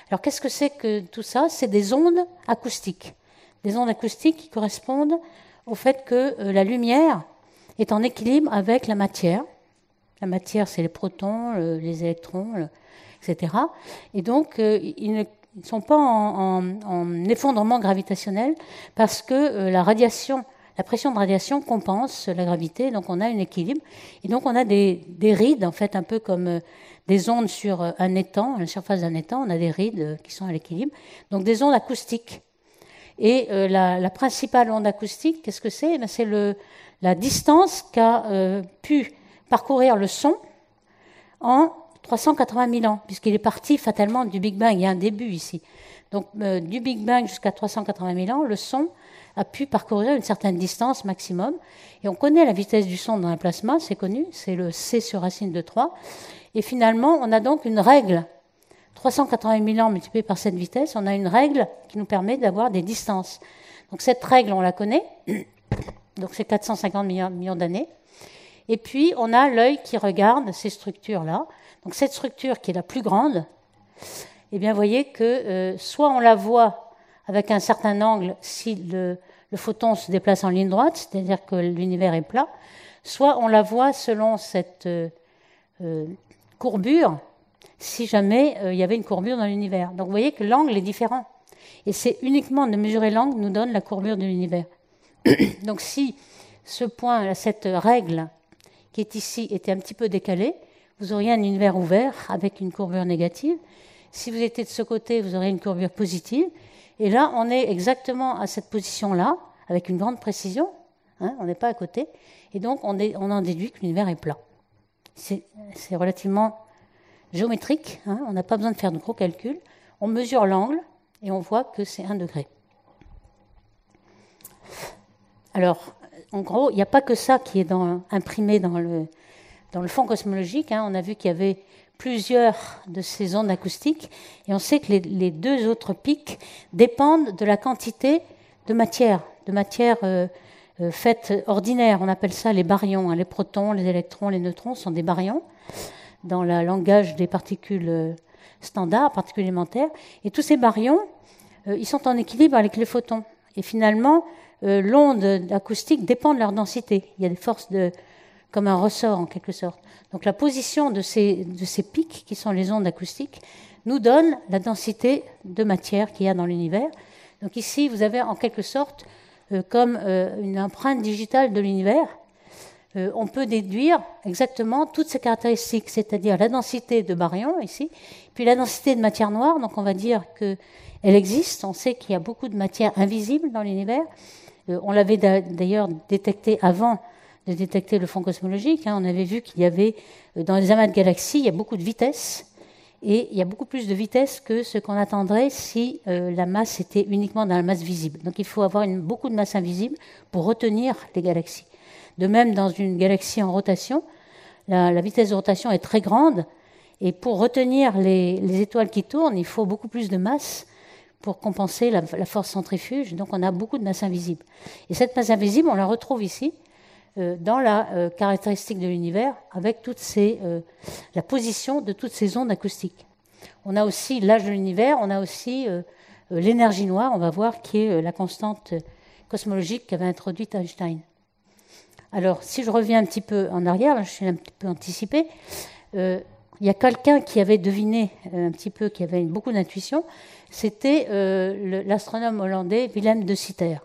Alors qu'est-ce que c'est que tout ça? C'est des ondes acoustiques. Des ondes acoustiques qui correspondent au fait que euh, la lumière est en équilibre avec la matière. La matière, c'est les protons, les électrons, etc. Et donc, euh, ne sont pas en, effondrement gravitationnel parce que euh, la radiation la pression de radiation compense la gravité, donc on a un équilibre. Et donc on a des, rides, en fait, un peu comme euh, des ondes sur euh, un étang, la surface d'un étang, on a des rides qui sont à l'équilibre. Donc des ondes acoustiques. Et la, principale onde acoustique, qu'est-ce que c'est? Eh C'est la distance qu'a pu parcourir le son en 380 000 ans, puisqu'il est parti fatalement du Big Bang. Il y a un début ici. Donc du Big Bang jusqu'à 380 000 ans, le son a pu parcourir une certaine distance maximum. Et on connaît la vitesse du son dans un plasma, c'est connu, c'est le C sur racine de 3. Et finalement, on a donc une règle. 380 000 ans multiplié par cette vitesse, on a une règle qui nous permet d'avoir des distances. Donc cette règle, on la connaît. (coughs) Donc c'est 450 millions, d'années. Et puis, on a l'œil qui regarde ces structures-là. Donc cette structure qui est la plus grande, eh bien, vous voyez que euh, soit on la voit avec un certain angle si le, photon se déplace en ligne droite, c'est-à-dire que l'univers est plat, soit on la voit selon cette euh, euh, courbure, si jamais il y avait une courbure dans l'univers. Donc vous voyez que l'angle est différent. Et c'est uniquement de mesurer l'angle nous donne la courbure de l'univers. Donc si ce point, cette règle qui est ici était un petit peu décalée, vous auriez un univers ouvert avec une courbure négative. Si vous étiez de ce côté, vous auriez une courbure positive. Et là, on est exactement à cette position-là, avec une grande précision. Hein, on n'est pas à côté. Et donc, on, en déduit que l'univers est plat. C'est relativement géométrique. Hein, on n'a pas besoin de faire de gros calculs. On mesure l'angle et on voit que c'est un degré. Alors, en gros, il n'y a pas que ça qui est imprimé dans le, fond cosmologique. Hein. On a vu qu'il y avait plusieurs de ces ondes acoustiques, et on sait que les, deux autres pics dépendent de la quantité de matière, de matière euh, euh, faite ordinaire. On appelle ça les baryons. Hein. Les protons, les électrons, les neutrons sont des baryons dans le langage des particules euh, standards, particules élémentaires. Et tous ces baryons, ils sont en équilibre avec les photons. Et finalement, l'onde acoustique dépend de leur densité. Il y a des forces de, comme un ressort en quelque sorte. Donc la position de ces, de ces pics, qui sont les ondes acoustiques, nous donne la densité de matière qu'il y a dans l'univers. Donc ici, vous avez en quelque sorte euh, comme euh, une empreinte digitale de l'univers. Euh, on peut déduire exactement toutes ces caractéristiques, c'est-à-dire la densité de baryons ici, puis la densité de matière noire. Donc on va dire qu'elle existe. On sait qu'il y a beaucoup de matière invisible dans l'univers. on l'avait d'ailleurs détecté avant de détecter le fond cosmologique. Hein. On avait vu qu'il y avait, euh, dans les amas de galaxies, il y a beaucoup de vitesse. Et il y a beaucoup plus de vitesse que ce qu'on attendrait si euh, la masse était uniquement dans la masse visible. Donc il faut avoir beaucoup de masse invisible pour retenir les galaxies. De même, dans une galaxie en rotation, la, vitesse de rotation est très grande. Et pour retenir les, étoiles qui tournent, il faut beaucoup plus de masse pour compenser la, force centrifuge. Donc on a beaucoup de masse invisible. Et cette masse invisible, on la retrouve ici. Euh, dans la euh, caractéristique de l'univers avec euh, la position de toutes ces ondes acoustiques. On a aussi l'âge de l'univers, on a aussi l'énergie noire, on va voir, qui est la constante cosmologique qu'avait introduite Einstein. Alors, si je reviens un petit peu en arrière, je suis un petit peu anticipé, il y a quelqu'un qui avait deviné un petit peu, qui avait beaucoup d'intuition, c'était l'astronome hollandais Willem de Sitter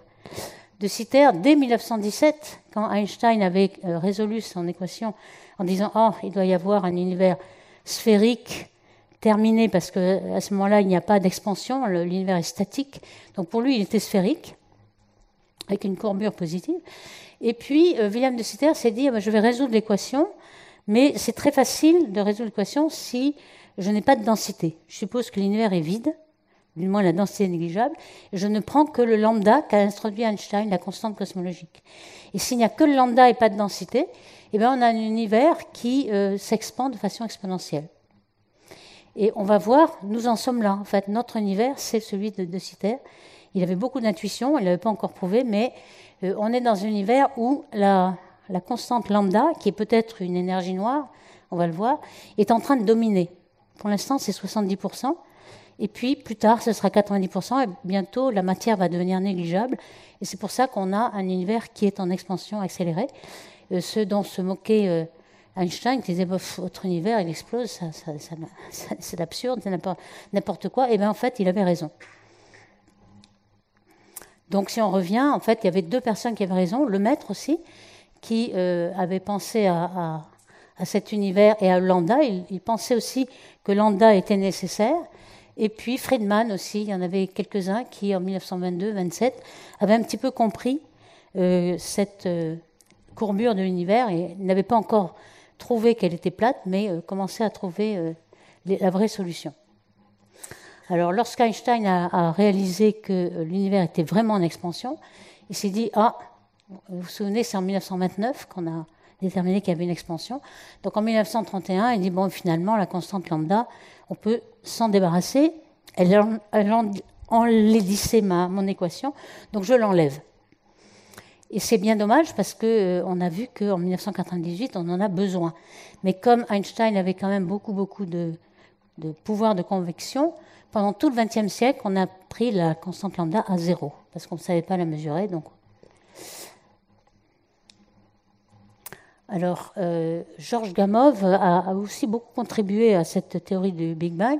de Sitter dès 1917, quand Einstein avait euh, résolu son équation en disant Oh, il doit y avoir un univers sphérique terminé, parce qu'à ce moment-là, il n'y a pas d'expansion, l'univers est statique. Donc pour lui, il était sphérique, avec une courbure positive. Et puis, euh, William de Sitter s'est dit ah ben, Je vais résoudre l'équation, mais c'est très facile de résoudre l'équation si je n'ai pas de densité. Je suppose que l'univers est vide du moins la densité négligeable, je ne prends que le lambda qu'a introduit Einstein, la constante cosmologique. Et s'il n'y a que le lambda et pas de densité, eh bien on a un univers qui euh, s'expand de façon exponentielle. Et on va voir, nous en sommes là. En fait, notre univers, c'est celui de De. Il avait beaucoup d'intuition, il ne l'avait pas encore prouvé, mais euh, on est dans un univers où la, la constante lambda, qui est peut-être une énergie noire, on va le voir, est en train de dominer. Pour l'instant, c'est 70%. Et puis, plus tard, ce sera 90%. Et bientôt, la matière va devenir négligeable. Et c'est pour ça qu'on a un univers qui est en expansion accélérée. Euh, ce dont se moquait euh, Einstein, qui disait votre univers, il explose, (laughs) c'est absurde, c'est n'importe quoi. Et bien, en fait, il avait raison. Donc, si on revient, en fait, il y avait deux personnes qui avaient raison. Le maître aussi, qui euh, avait pensé à, cet univers et à lambda. Il, pensait aussi que lambda était nécessaire. Et puis Friedman aussi, il y en avait quelques-uns qui, en 1922-27, avaient un petit peu compris cette courbure de l'univers et n'avait pas encore trouvé qu'elle était plate, mais euh, commençait à trouver euh, la vraie solution. Alors, lorsqu'Einstein a, réalisé que euh, l'univers était vraiment en expansion, il s'est dit Ah, vous vous souvenez, c'est en 1929 qu'on a déterminé qu'il y avait une expansion. Donc, en 1931, il dit Bon, finalement, la constante lambda, on peut s'en débarrasser. Elle, ma, mon équation, donc je l'enlève. Et c'est bien dommage parce qu'on euh, a vu qu'en 1998, on en a besoin. Mais comme Einstein avait quand même beaucoup, beaucoup de, pouvoir de convection, pendant tout le XXe siècle, on a pris la constante lambda à zéro, parce qu'on ne savait pas la mesurer. Donc. Alors, euh, Georges Gamow a, aussi beaucoup contribué à cette théorie du Big Bang.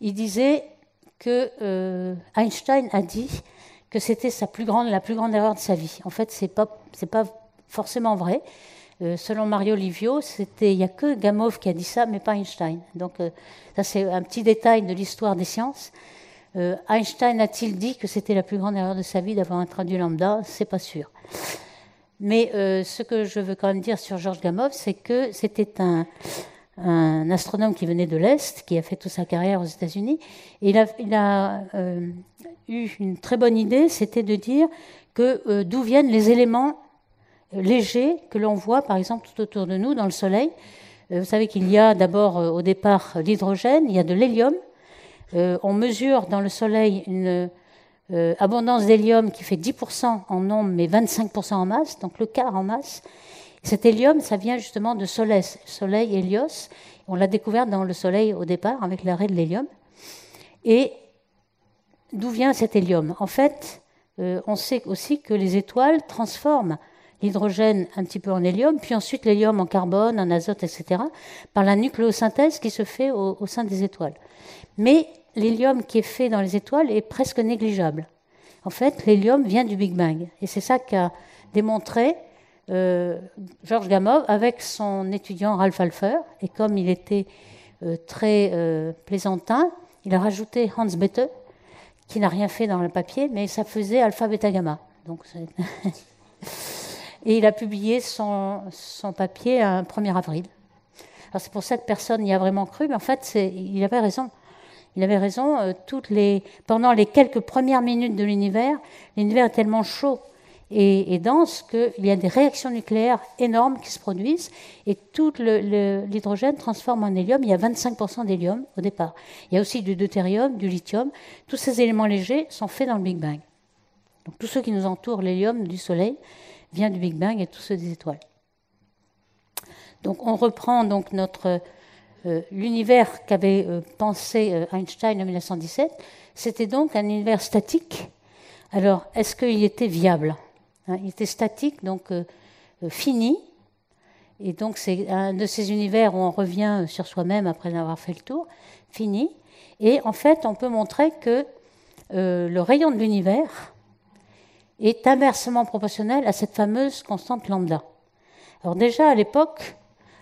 Il disait que euh, Einstein a dit que c'était sa plus grande, la plus grande erreur de sa vie. En fait, c'est pas, pas forcément vrai. Euh, selon Mario Livio, c'était, il n'y a que Gamow qui a dit ça, mais pas Einstein. Donc, ça, c'est un petit détail de l'histoire des sciences. Einstein a-t-il dit que c'était la plus grande erreur de sa vie d'avoir introduit lambda? C'est pas sûr. Mais ce que je veux quand même dire sur Georges Gamow, c'est que c'était un, astronome qui venait de l'Est, qui a fait toute sa carrière aux États-Unis. Il a, a eu une très bonne idée, c'était de dire que euh, d'où viennent les éléments euh, légers que l'on voit, par exemple, tout autour de nous, dans le Soleil. Euh, vous savez qu'il y a d'abord au départ l'hydrogène, il y a de l'hélium. on mesure dans le Soleil une abondance d'hélium qui fait 10% en nombre, mais 25% en masse, donc le quart en masse. Cet hélium, ça vient justement de Solès, Soleil Hélios. On l'a découvert dans le Soleil au départ avec l'arrêt de l'hélium. Et d'où vient cet hélium? En fait, euh, on sait aussi que les étoiles transforment l'hydrogène un petit peu en hélium, puis ensuite l'hélium en carbone, en azote, etc., par la nucléosynthèse qui se fait au, sein des étoiles. Mais l'hélium qui est fait dans les étoiles est presque négligeable. En fait, l'hélium vient du Big Bang. Et c'est ça qu'a démontré euh, Georges Gamow avec son étudiant Ralph Alpher. Et comme il était euh, très plaisantin, il a rajouté Hans Bethe, qui n'a rien fait dans le papier, mais ça faisait alpha, beta, gamma. Donc, (laughs) et il a publié son, son papier un 1er avril. C'est pour ça que personne n'y a vraiment cru, mais en fait, il avait raison. Il avait raison. Euh, pendant les quelques premières minutes de l'univers, l'univers est tellement chaud et, dense qu'il y a des réactions nucléaires énormes qui se produisent et tout l'hydrogène transforme en hélium. Il y a 25% d'hélium au départ. Il y a aussi du deutérium, du lithium. Tous ces éléments légers sont faits dans le Big Bang. Donc tous ceux qui nous entourent, l'hélium du Soleil, vient du Big Bang et tous ceux des étoiles. Donc on reprend donc notre l'univers qu'avait euh, pensé euh, Einstein en 1917. C'était donc un univers statique. Alors est-ce qu'il était viable Hein, il était statique, donc euh, euh, fini. Et donc c'est un de ces univers où on revient sur soi-même après avoir fait le tour, fini. Et en fait, on peut montrer que euh, le rayon de l'univers est inversement proportionnel à cette fameuse constante lambda. Alors déjà à l'époque,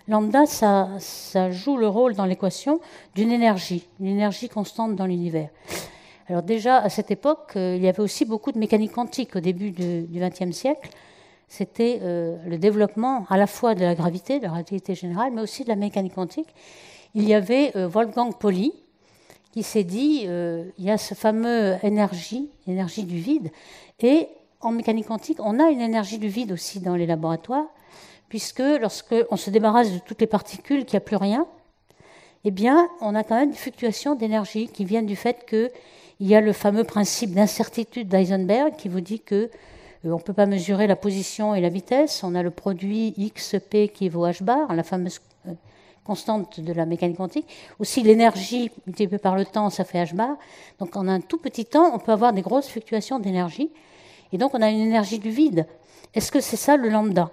lambda, ça, joue le rôle dans l'équation d'une énergie, une énergie constante dans l'univers. Alors déjà, à cette époque, euh, il y avait aussi beaucoup de mécanique quantique au début du XXe siècle. C'était euh, le développement à la fois de la gravité, de la relativité générale, mais aussi de la mécanique quantique. Il y avait euh, Wolfgang Pauli qui s'est dit, il y a ce fameux énergie, énergie du vide, et en mécanique quantique, on a une énergie du vide aussi dans les laboratoires, puisque lorsqu'on se débarrasse de toutes les particules, qu'il n'y a plus rien, eh bien, on a quand même des fluctuations d'énergie qui viennent du fait que il y a le fameux principe d'incertitude d'Eisenberg qui vous dit que euh, on ne peut pas mesurer la position et la vitesse. On a le produit XP qui vaut h bar, la fameuse euh, constante de la mécanique quantique. Aussi, l'énergie multipliée par le temps, ça fait h bar. Donc, en un tout petit temps, on peut avoir des grosses fluctuations d'énergie. Et donc, on a une énergie du vide. Est-ce que c'est ça le lambda?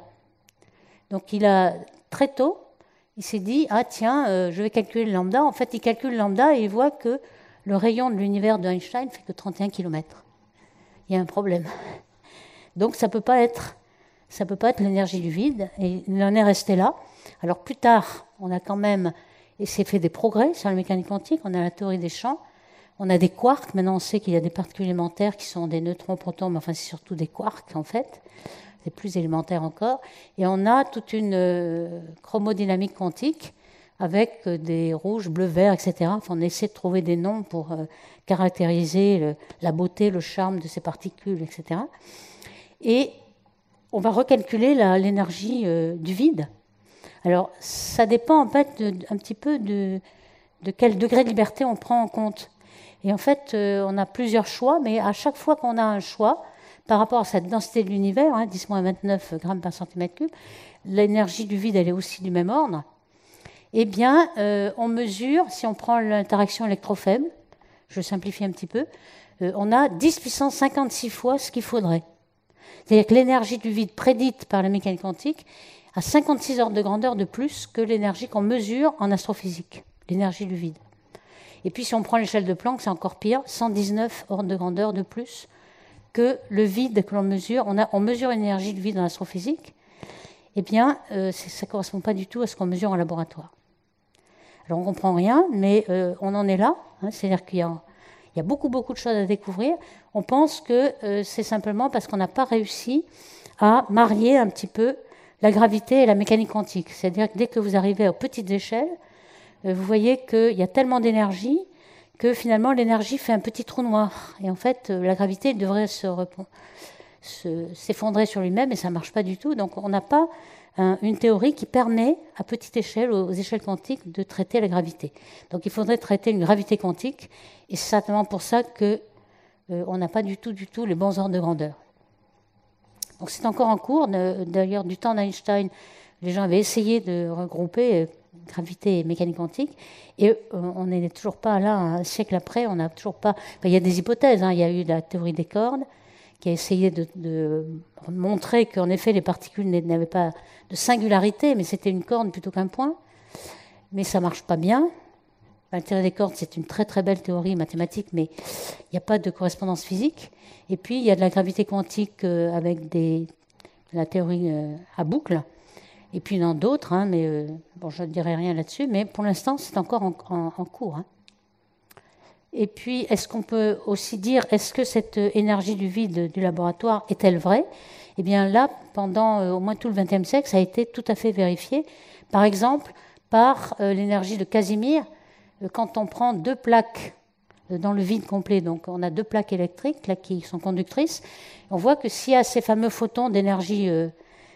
Donc, il a très tôt, il s'est dit ah tiens, euh, je vais calculer le lambda. En fait, il calcule le lambda et il voit que le rayon de l'univers d'Einstein fait que 31 km. Il y a un problème. (laughs) Donc, ça peut pas être ça peut pas être l'énergie du vide. Et il en est resté là. Alors plus tard, on a quand même, et c'est fait des progrès sur la mécanique quantique, on a la théorie des champs, on a des quarks, maintenant on sait qu'il y a des particules élémentaires qui sont des neutrons, protons, mais enfin c'est surtout des quarks en fait, c'est plus élémentaire encore, et on a toute une euh, chromodynamique quantique avec euh, des rouges, bleus, verts, etc. Enfin, on essaie de trouver des noms pour euh, caractériser la beauté, le charme de ces particules, etc. Et on va recalculer l'énergie du vide alors, ça dépend en fait un petit peu de, quel degré de liberté on prend en compte. Et en fait, on a plusieurs choix, mais à chaque fois qu'on a un choix, par rapport à cette densité de l'univers, hein, 10-29 grammes par centimètre cube, l'énergie du vide, est aussi du même ordre. Eh bien, euh, on mesure, si on prend l'interaction électrofaible, je simplifie un petit peu, euh, on a 10 puissance 56 fois ce qu'il faudrait. C'est-à-dire que l'énergie du vide prédite par la mécanique quantique à 56 ordres de grandeur de plus que l'énergie qu'on mesure en astrophysique, l'énergie du vide. Et puis si on prend l'échelle de Planck, c'est encore pire, 119 ordres de grandeur de plus que le vide que l'on mesure. On, a, on mesure l'énergie du vide en astrophysique, eh bien, euh, ça ne correspond pas du tout à ce qu'on mesure en laboratoire. Alors on ne comprend rien, mais euh, on en est là. Hein, C'est-à-dire qu'il y, a, beaucoup, beaucoup de choses à découvrir. On pense que euh, c'est simplement parce qu'on n'a pas réussi à marier un petit peu la gravité et la mécanique quantique. C'est-à-dire que dès que vous arrivez aux petites échelles, vous voyez qu'il y a tellement d'énergie que finalement l'énergie fait un petit trou noir. Et en fait, euh, la gravité devrait s'effondrer sur lui-même et ça ne marche pas du tout. Donc on n'a pas une théorie qui permet à petite échelle, aux échelles quantiques, de traiter la gravité. Donc il faudrait traiter une gravité quantique et c'est certainement pour ça qu'on euh, n'a pas du tout, du tout les bons ordres de grandeur. Donc c'est encore en cours. D'ailleurs, du temps d'Einstein, les gens avaient essayé de regrouper euh, gravité et mécanique quantique, et euh, on n'est toujours pas là, un siècle après, on n'a toujours pas. il y a des hypothèses. Hein. Il y a eu la théorie des cordes qui a essayé de, montrer qu'en effet les particules n'avaient pas de singularité, mais c'était une corde plutôt qu'un point. Mais ça marche pas bien. La théorie des cordes, c'est une très très belle théorie mathématique, mais il n'y a pas de correspondance physique. Et puis, il y a de la gravité quantique euh, avec des, la théorie euh, à boucle. Et puis, dans d'autres, hein, mais euh, bon, je ne dirai rien là-dessus, mais pour l'instant, c'est encore en, cours. Hein. Et puis, est-ce qu'on peut aussi dire, est-ce que cette énergie du vide du laboratoire est-elle vraie? Eh bien, là, pendant au moins tout le XXe siècle, ça a été tout à fait vérifié. Par exemple, par l'énergie de Casimir, euh, quand on prend deux plaques euh, dans le vide complet, donc on a deux plaques électriques là, qui sont conductrices, on voit que s'il y a ces fameux photons d'énergie,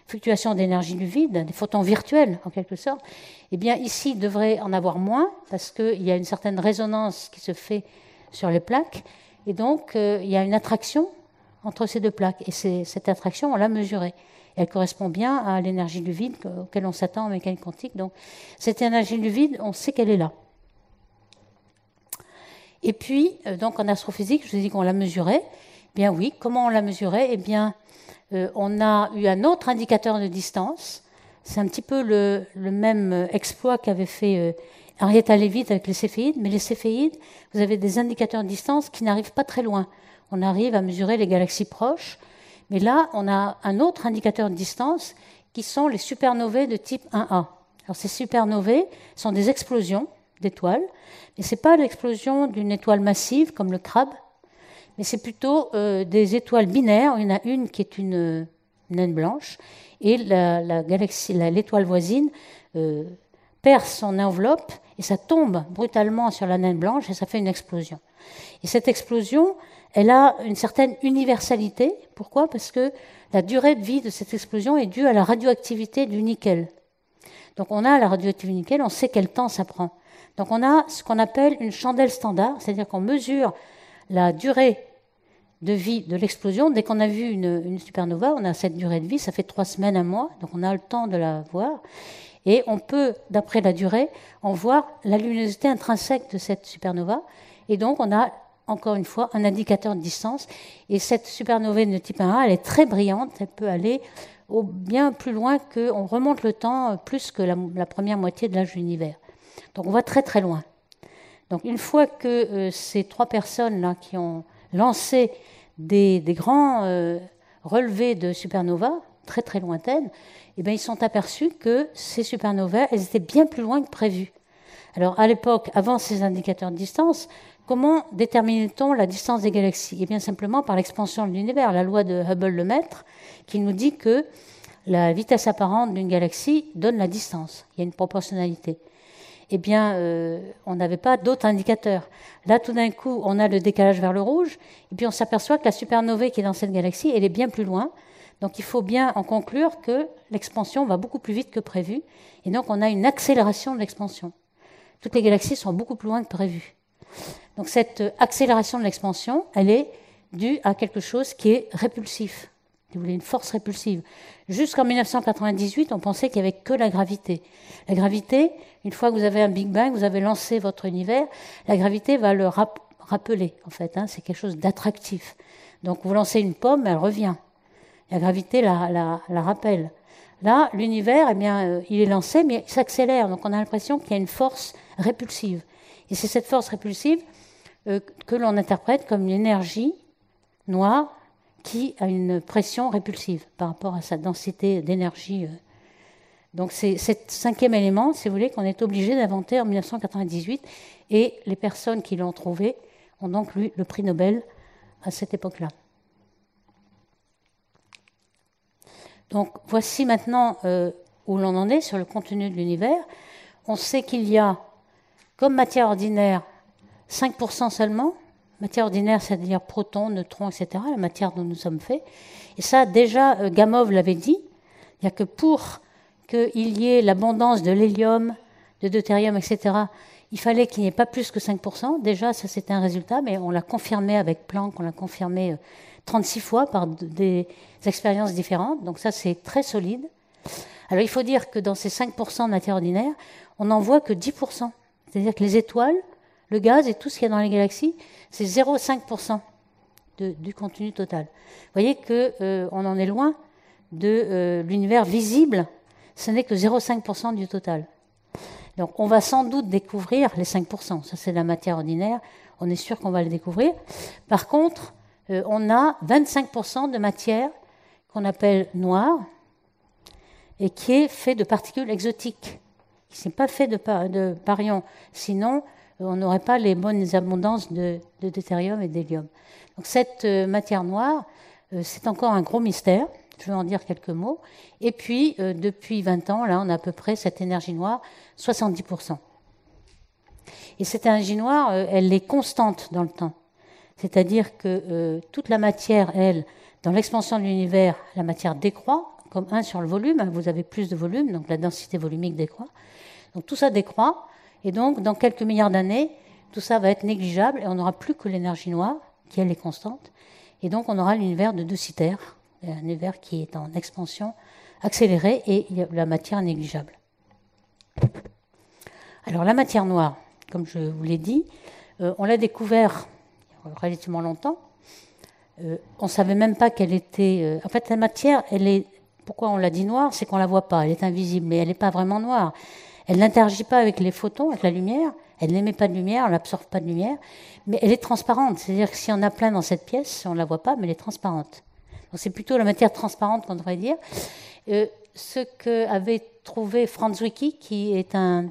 euh, fluctuation d'énergie du vide, des photons virtuels en quelque sorte, eh bien ici il devrait en avoir moins parce qu'il y a une certaine résonance qui se fait sur les plaques, et donc il y a une attraction entre ces deux plaques, et cette attraction on l'a mesurée. elle correspond bien à l'énergie du vide auquel on s'attend en mécanique quantique. Donc cette énergie du vide, on sait qu'elle est là. Et puis, euh, donc en astrophysique, je vous ai dit qu'on la mesurait. Bien oui, comment on la mesurait Eh bien, euh, on a eu un autre indicateur de distance. C'est un petit peu le, même exploit qu'avait fait euh, Henrietta Leavitt avec les céphéides. Mais les céphéides, vous avez des indicateurs de distance qui n'arrivent pas très loin. On arrive à mesurer les galaxies proches. Mais là, on a un autre indicateur de distance qui sont les supernovae de type 1A. Alors ces supernovae sont des explosions d'étoiles. Mais ce n'est pas l'explosion d'une étoile massive comme le crabe, mais c'est plutôt euh, des étoiles binaires. Il y en a une qui est une, naine blanche, et l'étoile voisine euh, perd son enveloppe et ça tombe brutalement sur la naine blanche et ça fait une explosion. Et cette explosion, elle a une certaine universalité. Pourquoi? Parce que la durée de vie de cette explosion est due à la radioactivité du nickel. Donc on a la radioactivité du nickel, on sait quel temps ça prend. Donc on a ce qu'on appelle une chandelle standard, c'est-à-dire qu'on mesure la durée de vie de l'explosion. Dès qu'on a vu une, supernova, on a cette durée de vie, ça fait trois semaines, un mois, donc on a le temps de la voir. Et on peut, d'après la durée, en voir la luminosité intrinsèque de cette supernova. Et donc on a encore une fois un indicateur de distance. Et cette supernova de type 1A, elle est très brillante, elle peut aller bien plus loin qu'on remonte le temps plus que la, première moitié de l'âge de l'univers. Donc on va très très loin. Donc une fois que euh, ces trois personnes-là qui ont lancé des, grands euh, relevés de supernovas très très lointaines, eh bien, ils sont aperçus que ces supernovas, elles étaient bien plus loin que prévu. Alors à l'époque, avant ces indicateurs de distance, comment déterminait-on la distance des galaxies? Eh bien simplement par l'expansion de l'univers, la loi de Hubble-Lemaître, qui nous dit que la vitesse apparente d'une galaxie donne la distance. Il y a une proportionnalité eh bien, euh, on n'avait pas d'autres indicateurs. Là, tout d'un coup, on a le décalage vers le rouge, et puis on s'aperçoit que la supernovae qui est dans cette galaxie, elle est bien plus loin. Donc il faut bien en conclure que l'expansion va beaucoup plus vite que prévu, et donc on a une accélération de l'expansion. Toutes les galaxies sont beaucoup plus loin que prévu. Donc cette accélération de l'expansion, elle est due à quelque chose qui est répulsif. Vous voulez une force répulsive. Jusqu'en 1998, on pensait qu'il n'y avait que la gravité. La gravité, une fois que vous avez un Big Bang, vous avez lancé votre univers, la gravité va le rappeler, en fait. Hein, c'est quelque chose d'attractif. Donc vous lancez une pomme, elle revient. La gravité la, rappelle. Là, l'univers, eh bien, euh, il est lancé, mais il s'accélère. Donc on a l'impression qu'il y a une force répulsive. Et c'est cette force répulsive euh, que l'on interprète comme une énergie noire qui a une pression répulsive par rapport à sa densité d'énergie. Euh. Donc c'est ce cinquième élément, si vous voulez, qu'on est obligé d'inventer en 1998, et les personnes qui l'ont trouvé ont donc eu le prix Nobel à cette époque-là. Donc voici maintenant euh, où l'on en est sur le contenu de l'univers. On sait qu'il y a, comme matière ordinaire, 5% seulement Matière ordinaire, c'est-à-dire protons, neutrons, etc., la matière dont nous sommes faits. Et ça, déjà, euh, Gamov l'avait dit, a que pour qu'il y ait l'abondance de l'hélium, de deutérium, etc., il fallait qu'il n'y ait pas plus que 5%. Déjà, ça c'était un résultat, mais on l'a confirmé avec Planck, on l'a confirmé 36 euh, fois par des expériences différentes. Donc ça, c'est très solide. Alors il faut dire que dans ces 5% de matière ordinaire, on n'en voit que 10%. C'est-à-dire que les étoiles, le gaz et tout ce qu'il y a dans les galaxies, c'est 0,5% du contenu total. Vous voyez qu'on euh, en est loin de euh, l'univers visible, ce n'est que 0,5% du total. Donc on va sans doute découvrir les 5%, ça c'est la matière ordinaire, on est sûr qu'on va le découvrir. Par contre, euh, on a 25% de matière qu'on appelle noire et qui est fait de particules exotiques, qui n'est pas fait de, de baryons. Sinon, on n'aurait pas les bonnes abondances de, deutérium et d'hélium. Donc cette euh, matière noire, euh, c'est encore un gros mystère. Je vais en dire quelques mots. Et puis, euh, depuis 20 ans, là, on a à peu près cette énergie noire, 70%. Et cette énergie noire, elle est constante dans le temps. C'est-à-dire que toute la matière, elle, dans l'expansion de l'univers, la matière décroît, comme 1 sur le volume, vous avez plus de volume, donc la densité volumique décroît. Donc tout ça décroît, et donc, dans quelques milliards d'années, tout ça va être négligeable et on n'aura plus que l'énergie noire, qui elle est constante. Et donc, on aura l'univers de deux citères, un univers qui est en expansion accélérée et la matière négligeable. Alors, la matière noire, comme je vous l'ai dit, euh, on l'a découvert relativement longtemps. Euh, on ne savait même pas qu'elle était. Euh, en fait, la matière, elle est. Pourquoi on l'a dit noire C'est qu'on la voit pas. Elle est invisible, mais elle n'est pas vraiment noire. Elle n'interagit pas avec les photons, avec la lumière. Elle n'émet pas de lumière, elle n'absorbe pas de lumière. Mais elle est transparente. C'est-à-dire que si on a plein dans cette pièce, on ne la voit pas, mais elle est transparente. Donc c'est plutôt la matière transparente qu'on devrait dire. Euh, ce qu'avait trouvé Franz Zwicky, qui est un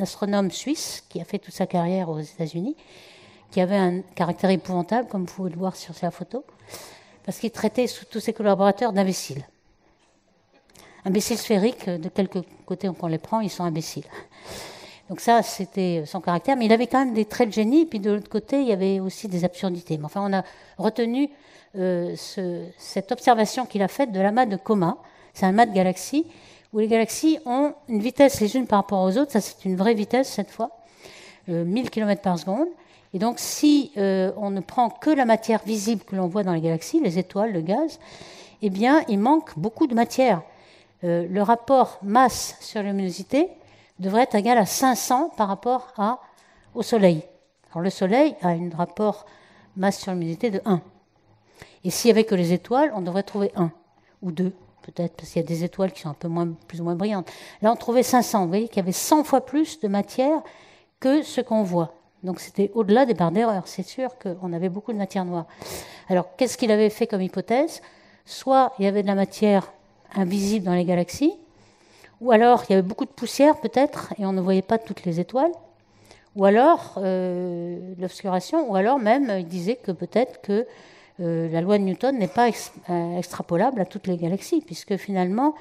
astronome suisse, qui a fait toute sa carrière aux États-Unis, qui avait un caractère épouvantable, comme vous pouvez le voir sur sa photo, parce qu'il traitait tous ses collaborateurs d'imbéciles imbéciles sphériques, de quelque côté on les prend, ils sont imbéciles. Donc ça, c'était son caractère. Mais il avait quand même des traits de génie, puis de l'autre côté, il y avait aussi des absurdités. Mais enfin, on a retenu euh, cette observation qu'il a faite de l'amas de Coma. C'est un amas de galaxies, où les galaxies ont une vitesse les unes par rapport aux autres. Ça, c'est une vraie vitesse cette fois, 1000 euh, km par seconde. Et donc, si euh, on ne prend que la matière visible que l'on voit dans les galaxies, les étoiles, le gaz, eh bien, il manque beaucoup de matière. Euh, le rapport masse sur luminosité devrait être égal à 500 par rapport au Soleil. Alors, le Soleil a un rapport masse sur luminosité de 1. Et s'il n'y avait que les étoiles, on devrait trouver 1 ou 2, peut-être, parce qu'il y a des étoiles qui sont un peu plus ou moins brillantes. Là, on trouvait 500. Vous voyez qu'il y avait 100 fois plus de matière que ce qu'on voit. Donc c'était au-delà des barres d'erreur. C'est sûr qu'on avait beaucoup de matière noire. Alors qu'est-ce qu'il avait fait comme hypothèse? Soit il y avait de la matière invisible dans les galaxies, ou alors il y avait beaucoup de poussière peut-être et on ne voyait pas toutes les étoiles, ou alors euh, l'obscuration, ou alors même il disait que peut-être que euh, la loi de Newton n'est pas euh, extrapolable à toutes les galaxies, puisque finalement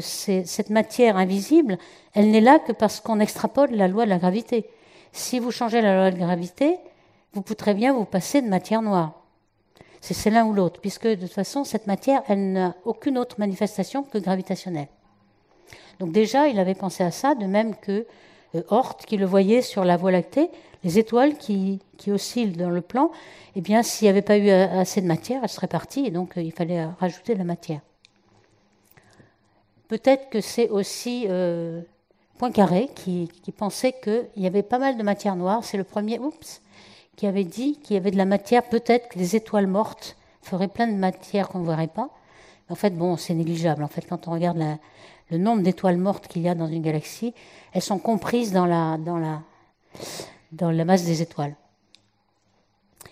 cette matière invisible, elle n'est là que parce qu'on extrapole la loi de la gravité. Si vous changez la loi de gravité, vous pourrez bien vous passer de matière noire. C'est l'un ou l'autre, puisque de toute façon, cette matière, elle n'a aucune autre manifestation que gravitationnelle. Donc déjà, il avait pensé à ça, de même que euh, Hort, qui le voyait sur la Voie lactée, les étoiles qui, oscillent dans le plan, eh bien, s'il n'y avait pas eu assez de matière, elles seraient parties, et donc euh, il fallait rajouter de la matière. Peut-être que c'est aussi euh, Poincaré qui, pensait qu'il y avait pas mal de matière noire. C'est le premier oups, qui avait dit qu'il y avait de la matière, peut-être que les étoiles mortes feraient plein de matière qu'on ne verrait pas. En fait, bon, c'est négligeable. En fait, quand on regarde le nombre d'étoiles mortes qu'il y a dans une galaxie, elles sont comprises dans la, masse des étoiles.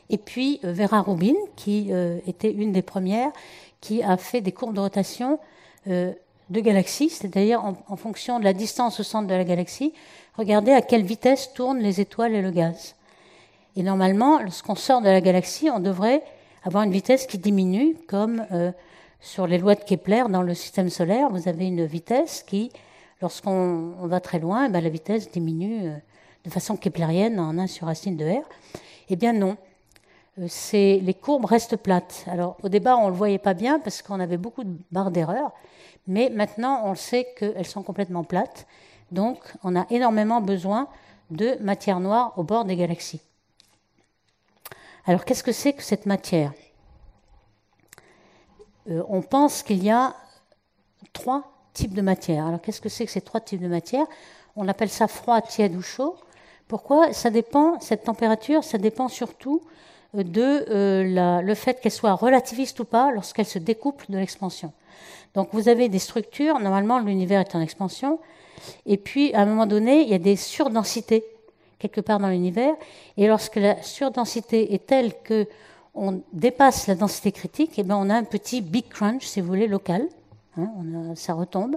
Et puis euh, Vera Rubin, qui euh, était une des premières, qui a fait des courbes de rotation euh, de galaxies, c'est-à-dire en, fonction de la distance au centre de la galaxie, regardez à quelle vitesse tournent les étoiles et le gaz. Et normalement, lorsqu'on sort de la galaxie, on devrait avoir une vitesse qui diminue, comme euh, sur les lois de Kepler dans le système solaire, vous avez une vitesse qui, lorsqu'on va très loin, eh ben, la vitesse diminue euh, de façon keplérienne en 1 sur racine de R. Eh bien non, euh, les courbes restent plates. Alors au départ, on ne le voyait pas bien parce qu'on avait beaucoup de barres d'erreur, mais maintenant, on sait qu'elles sont complètement plates. Donc, on a énormément besoin de matière noire au bord des galaxies. Alors, qu'est-ce que c'est que cette matière? Euh, On pense qu'il y a trois types de matière. Alors, qu'est-ce que c'est que ces trois types de matière? On appelle ça froid, tiède ou chaud. Pourquoi? Ça dépend, cette température, ça dépend surtout de euh, le fait qu'elle soit relativiste ou pas lorsqu'elle se découple de l'expansion. Donc vous avez des structures, normalement l'univers est en expansion, et puis à un moment donné, il y a des surdensités quelque part dans l'univers, et lorsque la surdensité est telle que on dépasse la densité critique, et eh bien on a un petit big crunch, si vous voulez, local, hein, ça retombe,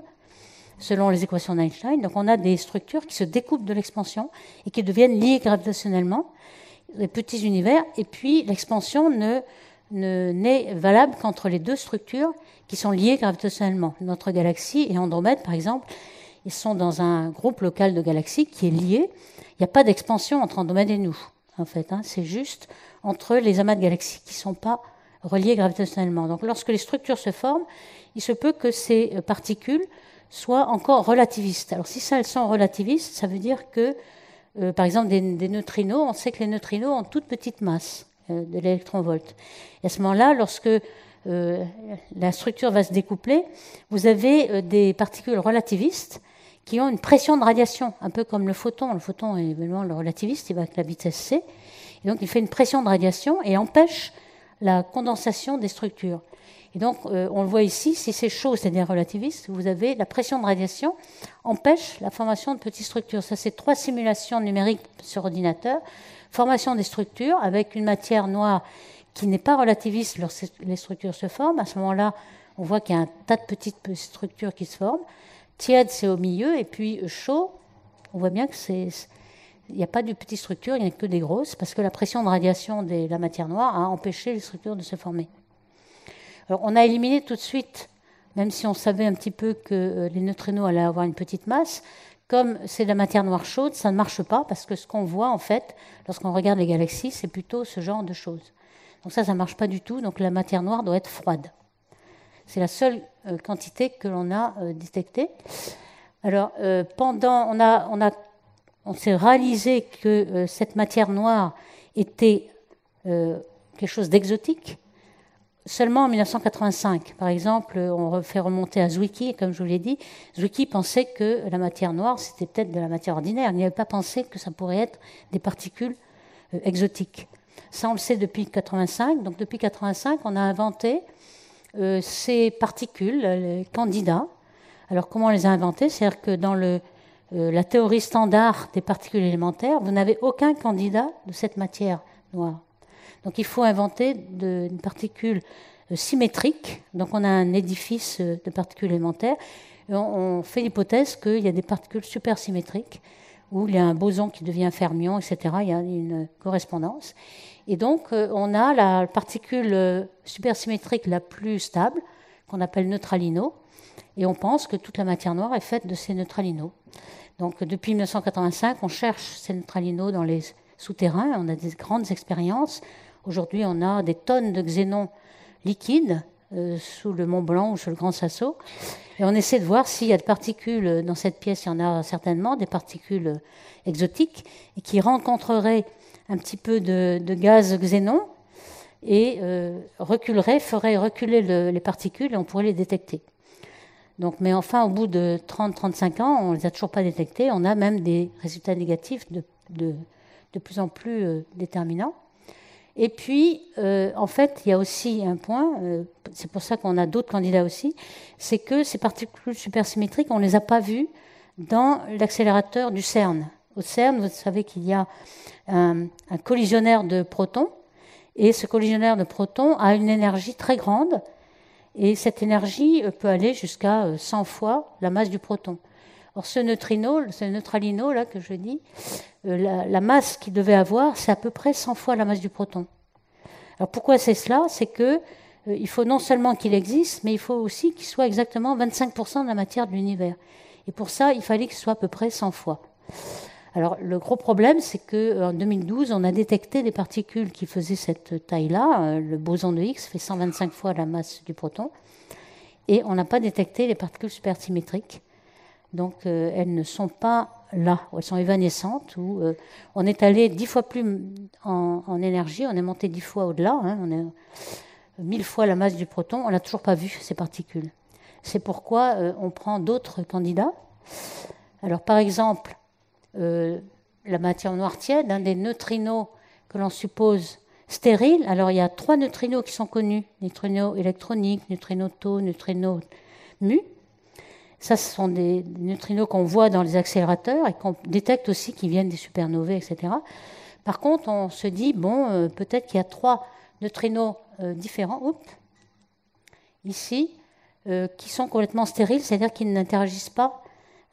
selon les équations d'Einstein. Donc on a des structures qui se découpent de l'expansion et qui deviennent liées gravitationnellement, les petits univers, et puis l'expansion ne n'est valable qu'entre les deux structures qui sont liées gravitationnellement. Notre galaxie et Andromède, par exemple, ils sont dans un groupe local de galaxies qui est lié. Il n'y a pas d'expansion entre Andromède et nous, en fait. Hein. C'est juste entre les amas de galaxies qui ne sont pas reliés gravitationnellement. Donc lorsque les structures se forment, il se peut que ces euh, particules soient encore relativistes. Alors si elles sont relativistes, ça veut dire que, euh, par exemple, des, neutrinos, on sait que les neutrinos ont toute petite masse. Euh, de l'électronvolt. Et à ce moment-là, lorsque euh, la structure va se découpler, vous avez des particules relativistes qui ont une pression de radiation, un peu comme le photon. Le photon est évidemment le relativiste, il va avec la vitesse c. Et donc il fait une pression de radiation et empêche la condensation des structures. Et donc on le voit ici, si c'est chaud, c'est-à-dire relativiste, vous avez la pression de radiation empêche la formation de petites structures. Ça, c'est trois simulations numériques sur ordinateur formation des structures avec une matière noire qui n'est pas relativiste lorsque les structures se forment. À ce moment-là, on voit qu'il y a un tas de petites structures qui se forment. Tiède, c'est au milieu, et puis chaud, on voit bien que c'est il n'y a pas de petites structures, il n'y a que des grosses, parce que la pression de radiation de la matière noire a empêché les structures de se former. On a éliminé tout de suite, même si on savait un petit peu que euh, les neutrinos allaient avoir une petite masse, comme c'est de la matière noire chaude, ça ne marche pas parce que ce qu'on voit en fait, lorsqu'on regarde les galaxies, c'est plutôt ce genre de choses. Donc ça, ça ne marche pas du tout. Donc la matière noire doit être froide. C'est la seule euh, quantité que l'on a euh, détectée. Alors euh, pendant, on s'est réalisé que cette matière noire était quelque chose d'exotique seulement en 1985. Par exemple, on fait remonter à Zwicky, comme je vous l'ai dit, Zwicky pensait que la matière noire, c'était peut-être de la matière ordinaire. Il n'y avait pas pensé que ça pourrait être des particules exotiques. Ça, on le sait depuis 85. Donc, depuis 85, on a inventé euh, ces particules, les candidats. Alors, comment on les a inventés C'est-à-dire que dans euh, la théorie standard des particules élémentaires, vous n'avez aucun candidat de cette matière noire. Donc, il faut inventer une particule euh, symétrique. Donc, on a un édifice de particules élémentaires. on, on fait l'hypothèse qu'il y a des particules supersymétriques où il y a un boson qui devient fermion, etc. Il y a une correspondance. Et donc, euh, on a la particule euh, supersymétrique la plus stable, qu'on appelle neutralino, et on pense que toute la matière noire est faite de ces neutralinos. Donc, depuis 1985, on cherche ces neutralinos dans les souterrains, on a des grandes expériences. Aujourd'hui, on a des tonnes de xénon liquides euh, sous le Mont Blanc ou sous le Grand Sasso. Et on essaie de voir s'il y a des particules dans cette pièce, il y en a certainement, des particules exotiques, et qui rencontreraient un petit peu de, gaz xénon et euh, reculerait, ferait reculer les particules et on pourrait les détecter. Mais enfin, au bout de 30-35 ans, on ne les a toujours pas détectées. On a même des résultats négatifs de, de, plus en plus euh, déterminants. Et puis, euh, en fait, il y a aussi un point, c'est pour ça qu'on a d'autres candidats aussi, c'est que ces particules supersymétriques, on ne les a pas vues dans l'accélérateur du CERN. Au CERN, vous savez qu'il y a un, collisionnaire de protons, et ce collisionnaire de protons a une énergie très grande, et cette énergie peut aller jusqu'à 100 euh, fois la masse du proton. Or, ce neutrino, ce neutralino là que je dis, euh, la, masse qu'il devait avoir, c'est à peu près 100 fois la masse du proton. Alors pourquoi c'est cela? C'est que euh, il faut non seulement qu'il existe, mais il faut aussi qu'il soit exactement 25% de la matière de l'univers. Et pour ça, il fallait qu'il soit à peu près 100 fois. Alors le gros problème, c'est qu'en 2012, on a détecté des particules qui faisaient cette taille-là. Euh, le boson de Higgs fait 125 fois la masse du proton. Et on n'a pas détecté les particules supersymétriques. Donc euh, elles ne sont pas là, elles sont évanescentes. Ou, euh, on est allé dix fois plus en, énergie, on est monté dix fois au-delà, hein, on est mille fois la masse du proton, on n'a toujours pas vu ces particules. C'est pourquoi on prend d'autres candidats. Alors par exemple, euh, la matière noire tiède, un des neutrinos que l'on suppose stériles. Alors il y a trois neutrinos qui sont connus neutrinos électroniques, neutrinos tau, neutrinos mu. Ça, ce sont des neutrinos qu'on voit dans les accélérateurs et qu'on détecte aussi qui viennent des supernovae, etc. Par contre, on se dit, bon, euh, peut-être qu'il y a trois neutrinos euh, différents, oups, ici, qui sont complètement stériles, c'est-à-dire qu'ils n'interagissent pas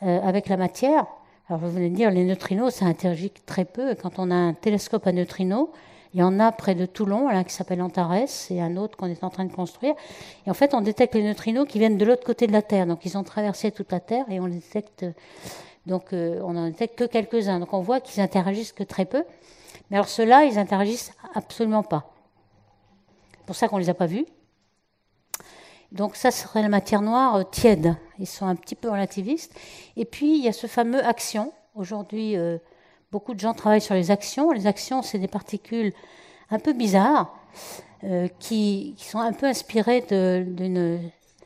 avec la matière. Alors vous venez de dire, les neutrinos, ça interagit très peu. Quand on a un télescope à neutrinos, il y en a près de Toulon, un qui s'appelle Antares et un autre qu'on est en train de construire. Et en fait, on détecte les neutrinos qui viennent de l'autre côté de la Terre. Donc ils ont traversé toute la Terre et on les détecte. Donc euh, on n'en détecte que quelques-uns. Donc on voit qu'ils interagissent que très peu. Mais alors ceux-là, ils interagissent absolument pas. C'est pour ça qu'on ne les a pas vus. Donc ça serait la matière noire euh, tiède. Ils sont un petit peu relativistes. Et puis il y a ce fameux action. Aujourd'hui, euh, beaucoup de gens travaillent sur les actions. Les actions, c'est des particules un peu bizarres euh, qui, sont un peu inspirées d'une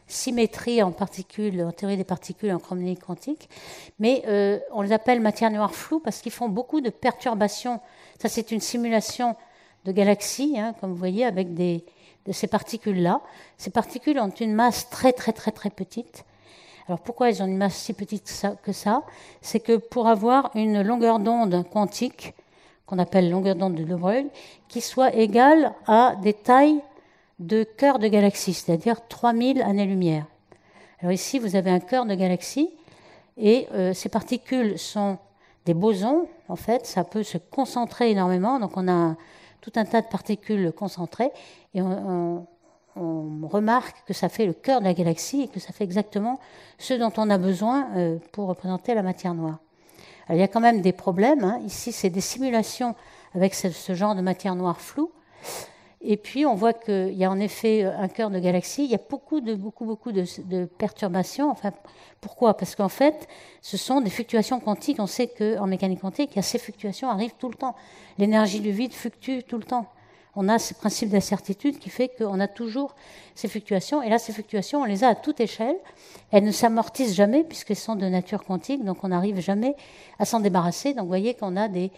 symétrie en particules, en théorie des particules en chromodynamique quantique. Mais on les appelle matière noire floue parce qu'ils font beaucoup de perturbations. Ça, c'est une simulation de galaxies, hein, comme vous voyez, avec des, ces particules-là. Ces particules ont une masse très très très très petite. Alors pourquoi elles ont une masse si petite que ça C'est que pour avoir une longueur d'onde quantique, qu'on appelle longueur d'onde de De Broglie, qui soit égale à des tailles de cœur de galaxie, c'est-à-dire 3000 années-lumière. Alors ici, vous avez un cœur de galaxie, et euh, ces particules sont des bosons, en fait, ça peut se concentrer énormément, donc on a tout un tas de particules concentrées, et on, remarque que ça fait le cœur de la galaxie et que ça fait exactement ce dont on a besoin euh, pour représenter la matière noire. il y a quand même des problèmes. Hein. Ici, c'est des simulations avec ce, genre de matière noire floue. Et puis, on voit qu'il y a en effet un cœur de galaxie. Il y a beaucoup de, beaucoup, beaucoup de, perturbations. Enfin, pourquoi? Parce qu'en fait, ce sont des fluctuations quantiques. On sait qu'en mécanique quantique, ces fluctuations arrivent tout le temps. L'énergie du vide fluctue tout le temps. On a ce principe d'incertitude qui fait qu'on a toujours ces fluctuations. Et là, ces fluctuations, on les a à toute échelle. Elles ne s'amortissent jamais puisqu'elles sont de nature quantique, donc on n'arrive jamais à s'en débarrasser. Donc vous voyez qu'on a des,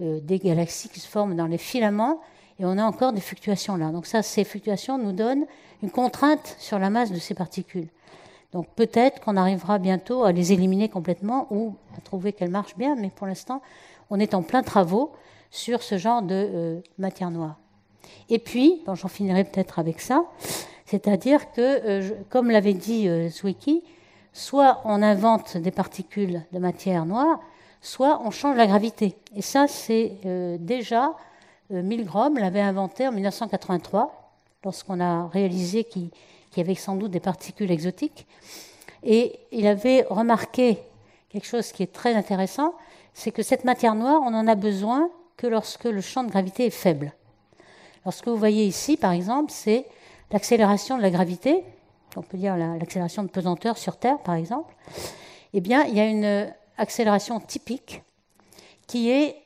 euh, des galaxies qui se forment dans les filaments et on a encore des fluctuations là. Donc ça, ces fluctuations nous donnent une contrainte sur la masse de ces particules. Donc peut-être qu'on arrivera bientôt à les éliminer complètement ou à trouver qu'elles marchent bien, mais pour l'instant, on est en plein travaux sur ce genre de euh, matière noire. Et puis, j'en finirai peut-être avec ça, c'est-à-dire que, euh, comme l'avait dit euh, Zwicky, soit on invente des particules de matière noire, soit on change la gravité. Et ça, c'est déjà euh, Milgrom l'avait inventé en 1983, lorsqu'on a réalisé qu'il y avait sans doute des particules exotiques. Et il avait remarqué quelque chose qui est très intéressant, c'est que cette matière noire, on n'en a besoin que lorsque le champ de gravité est faible. Alors ce que vous voyez ici, par exemple, c'est l'accélération de la gravité, on peut dire l'accélération de pesanteur sur Terre, par exemple. Eh bien, il y a une accélération typique qui est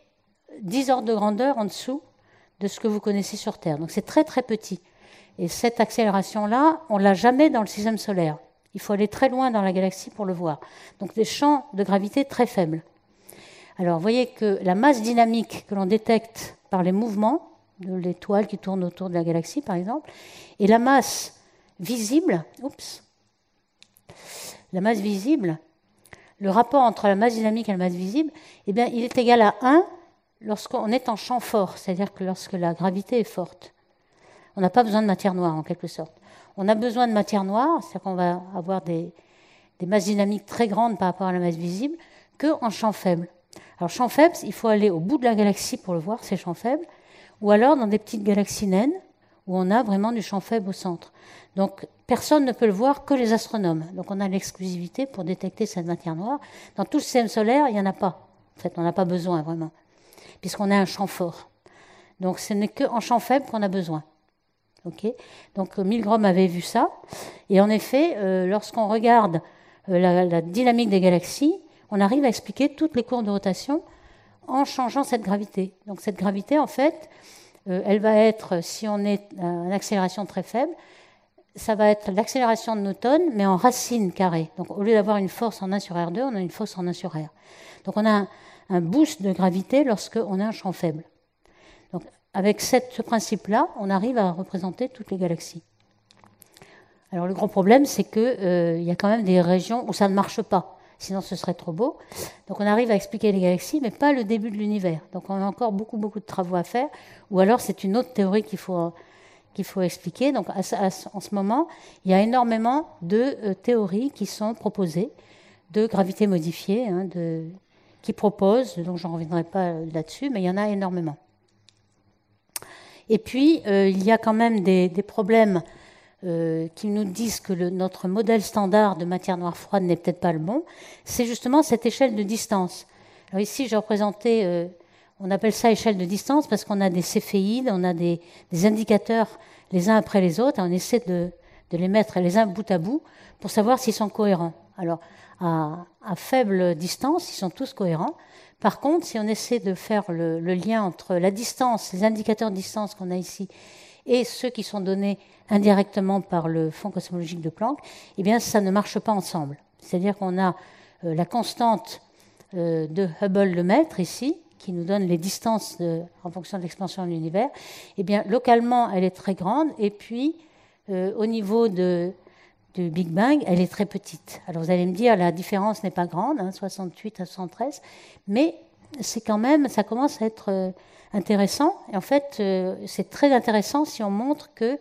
10 ordres de grandeur en dessous de ce que vous connaissez sur Terre. Donc c'est très très petit. Et cette accélération-là, on l'a jamais dans le système solaire. Il faut aller très loin dans la galaxie pour le voir. Donc des champs de gravité très faibles. Alors vous voyez que la masse dynamique que l'on détecte par les mouvements de l'étoile qui tourne autour de la galaxie, par exemple, et la masse visible, oups, la masse visible, le rapport entre la masse dynamique et la masse visible, eh bien, il est égal à 1 lorsqu'on est en champ fort, c'est-à-dire que lorsque la gravité est forte. On n'a pas besoin de matière noire, en quelque sorte. On a besoin de matière noire, c'est-à-dire qu'on va avoir des, masses dynamiques très grandes par rapport à la masse visible, qu'en champ faible. Alors, champ faible, il faut aller au bout de la galaxie pour le voir, ces champs faibles, ou alors dans des petites galaxies naines, où on a vraiment du champ faible au centre. Donc, personne ne peut le voir que les astronomes. Donc, on a l'exclusivité pour détecter cette matière noire. Dans tout le système solaire, il n'y en a pas. En fait, on n'a pas besoin vraiment puisqu'on a un champ fort. Donc ce n'est qu'en champ faible qu'on a besoin. Donc Milgrom avait vu ça. Et en effet, euh, lorsqu'on regarde euh, la, dynamique des galaxies, on arrive à expliquer toutes les courbes de rotation en changeant cette gravité. Donc cette gravité, en fait, euh, elle va être, si on est à une accélération très faible, ça va être l'accélération de Newton, mais en racine carrée. Donc au lieu d'avoir une force en 1 sur R2, on a une force en 1 sur R. Donc on a un, boost de gravité lorsqu'on a un champ faible. Donc, avec ce principe-là, on arrive à représenter toutes les galaxies. Alors le grand problème, c'est qu'il euh, y a quand même des régions où ça ne marche pas, sinon ce serait trop beau. Donc on arrive à expliquer les galaxies, mais pas le début de l'univers. Donc on a encore beaucoup, beaucoup de travaux à faire, ou alors c'est une autre théorie qu'il faut, qu'il faut expliquer. Donc en ce moment, il y a énormément de euh, théories qui sont proposées de gravité modifiée, hein, de, qui proposent, donc je n'en reviendrai pas là-dessus, mais il y en a énormément. Et puis, euh, il y a quand même des, problèmes euh, qui nous disent que notre modèle standard de matière noire froide n'est peut-être pas le bon. C'est justement cette échelle de distance. Ici, j'ai représenté, euh, on appelle ça échelle de distance parce qu'on a des céphéides, on a des, indicateurs les uns après les autres, et on essaie de, de les mettre les uns bout à bout pour savoir s'ils sont cohérents. Alors, à, faible distance, ils sont tous cohérents. Par contre, si on essaie de faire le, lien entre la distance, les indicateurs de distance qu'on a ici, et ceux qui sont donnés indirectement par le fond cosmologique de Planck, eh bien, ça ne marche pas ensemble. C'est-à-dire qu'on a euh, la constante euh, de Hubble le mètre ici, qui nous donne les distances en fonction de l'expansion de l'univers. Eh bien, localement, elle est très grande, et puis euh, au niveau de du Big Bang, elle est très petite. Alors vous allez me dire, la différence n'est pas grande, 68 hein, à 113, mais c'est quand même, ça commence à être euh, intéressant. Et en fait, euh, c'est très intéressant si on montre que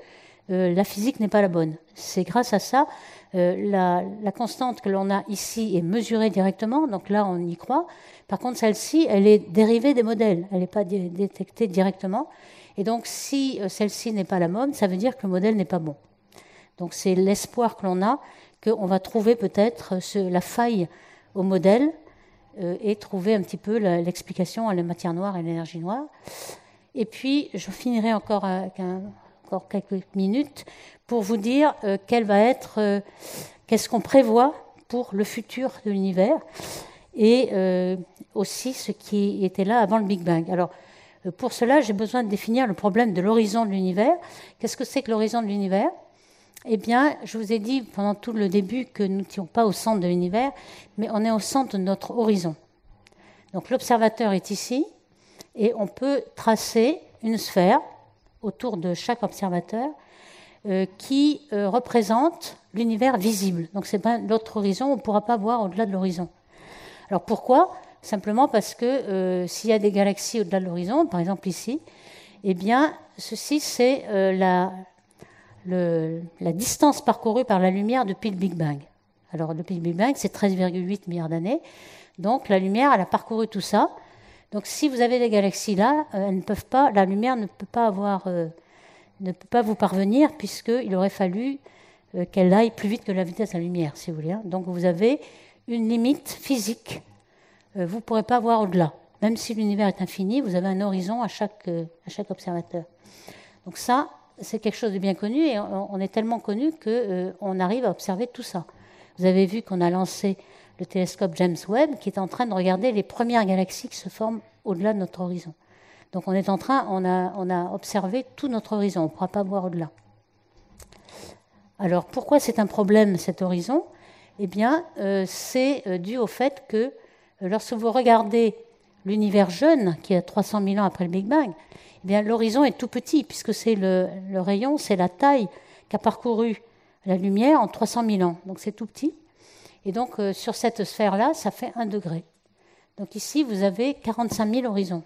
euh, la physique n'est pas la bonne. C'est grâce à ça, la, la, constante que l'on a ici est mesurée directement, donc là on y croit. Par contre, celle-ci, elle est dérivée des modèles, elle n'est pas détectée directement. Et donc, si celle-ci n'est pas la bonne, ça veut dire que le modèle n'est pas bon. Donc c'est l'espoir que l'on a qu'on va trouver peut-être la faille au modèle euh, et trouver un petit peu l'explication à la matière noire et l'énergie noire. Et puis, je finirai encore avec encore quelques minutes pour vous dire quel va être, qu'est-ce qu'on prévoit pour le futur de l'univers et aussi ce qui était là avant le Big Bang. Alors, pour cela, j'ai besoin de définir le problème de l'horizon de l'univers. Qu'est-ce que c'est que l'horizon de l'univers? Eh bien, je vous ai dit pendant tout le début que nous n'étions pas au centre de l'univers, mais on est au centre de notre horizon. Donc l'observateur est ici, et on peut tracer une sphère autour de chaque observateur euh, qui euh, représente l'univers visible. Donc c'est pas l'autre horizon, on ne pourra pas voir au-delà de l'horizon. Alors pourquoi? Simplement parce que euh, s'il y a des galaxies au-delà de l'horizon, par exemple ici, eh bien, ceci, c'est euh, la, distance parcourue par la lumière depuis le Big Bang. Alors, depuis le Big Bang, c'est 13,8 milliards d'années. Donc, la lumière, elle a parcouru tout ça. Donc, si vous avez des galaxies là, euh, elles ne peuvent pas, la lumière ne peut pas avoir, ne peut pas vous parvenir, puisqu'il aurait fallu qu'elle aille plus vite que la vitesse de la lumière, si vous voulez. Hein. Donc, vous avez une limite physique euh, vous ne pourrez pas voir au-delà. Même si l'univers est infini, vous avez un horizon euh, à chaque observateur. Donc ça, c'est quelque chose de bien connu et on, est tellement connu qu'on euh, arrive à observer tout ça. Vous avez vu qu'on a lancé le télescope James Webb qui est en train de regarder les premières galaxies qui se forment au-delà de notre horizon. Donc on est en train, on a, on a observé tout notre horizon, on ne pourra pas voir au-delà. Alors pourquoi c'est un problème cet horizon? Eh bien, c'est dû au fait que lorsque vous regardez l'univers jeune, qui est 300 000 ans après le Big Bang, eh bien l'horizon est tout petit, puisque c'est le, rayon, c'est la taille qu'a parcouru la lumière en 300 000 ans. Donc c'est tout petit. Et donc euh, sur cette sphère-là, ça fait 1 degré. Donc ici, vous avez 45 000 horizons.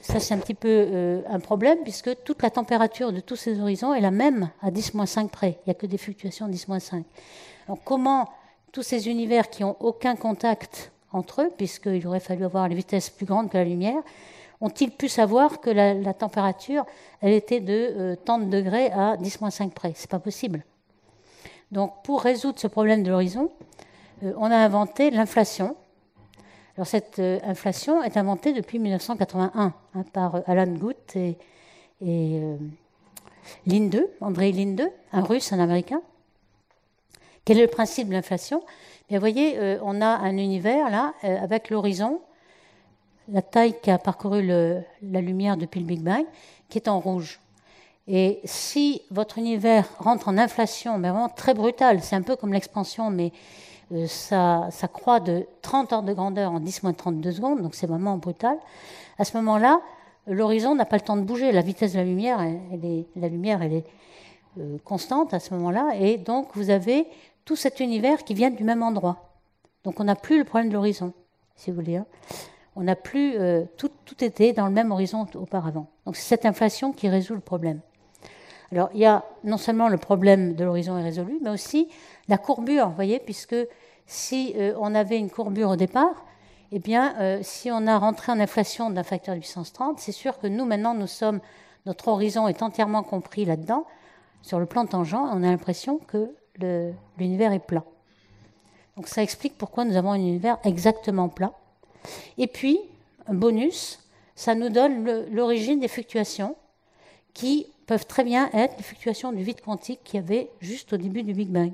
Ça, c'est un petit peu euh, un problème, puisque toute la température de tous ces horizons est la même à 10-5 près. Il n'y a que des fluctuations 10-5. Donc comment tous ces univers qui n'ont aucun contact entre eux, puisqu'il aurait fallu avoir les vitesses plus grandes que la lumière, ont-ils pu savoir que la, température, elle était de euh, tant de degrés à 10-5 près? C'est pas possible. Donc, pour résoudre ce problème de l'horizon, euh, on a inventé l'inflation. Alors, cette euh, inflation est inventée depuis 1981 hein, par Alan Guth et, et Linde, André Linde, un russe, un américain. Quel est le principe de l'inflation? Vous voyez, euh, on a un univers là, euh, avec l'horizon, la taille qui a parcouru la lumière depuis le Big Bang, qui est en rouge. Et si votre univers rentre en inflation, mais vraiment très brutale, c'est un peu comme l'expansion, mais euh, ça, ça croît de 30 ordres de grandeur en 10 moins 32 secondes, donc c'est vraiment brutal. À ce moment-là, l'horizon n'a pas le temps de bouger. La vitesse de la lumière, elle est, la lumière, elle est constante à ce moment-là, et donc vous avez tout cet univers qui vient du même endroit. Donc on n'a plus le problème de l'horizon, si vous voulez. Hein. On n'a plus euh, tout, tout était dans le même horizon auparavant. Donc c'est cette inflation qui résout le problème. Alors il y a non seulement le problème de l'horizon est résolu, mais aussi la courbure, vous voyez, puisque si euh, on avait une courbure au départ, eh bien, euh, si on a rentré en inflation d'un facteur de puissance 30, c'est sûr que nous, maintenant, nous sommes, notre horizon est entièrement compris là-dedans. Sur le plan tangent, on a l'impression que l'univers est plat. Donc ça explique pourquoi nous avons un univers exactement plat. Et puis, un bonus, ça nous donne l'origine des fluctuations qui peuvent très bien être les fluctuations du vide quantique qu'il y avait juste au début du Big Bang.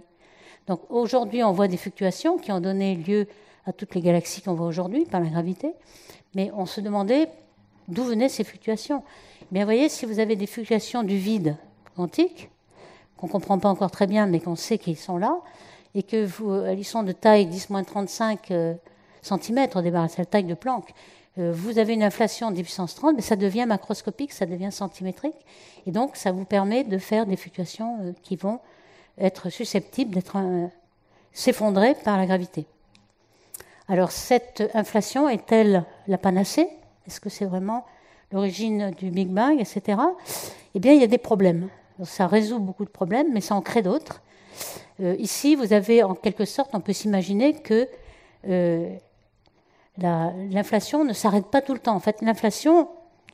Donc aujourd'hui, on voit des fluctuations qui ont donné lieu à toutes les galaxies qu'on voit aujourd'hui par la gravité, mais on se demandait d'où venaient ces fluctuations. Mais vous voyez, si vous avez des fluctuations du vide quantique, qu'on ne comprend pas encore très bien, mais qu'on sait qu'ils sont là, et que vous, euh, ils sont de taille 10-35 euh, cm au départ, c'est la taille de Planck. Euh, vous avez une inflation de puissance 30, mais ça devient macroscopique, ça devient centimétrique, et donc ça vous permet de faire des fluctuations qui vont être susceptibles d'être s'effondrer par la gravité. Alors cette inflation est-elle la panacée? Est-ce que c'est vraiment l'origine du Big Bang, etc. Eh bien, il y a des problèmes ça résout beaucoup de problèmes, mais ça en crée d'autres. Euh, ici, vous avez en quelque sorte, on peut s'imaginer que euh, l'inflation ne s'arrête pas tout le temps. En fait, l'inflation,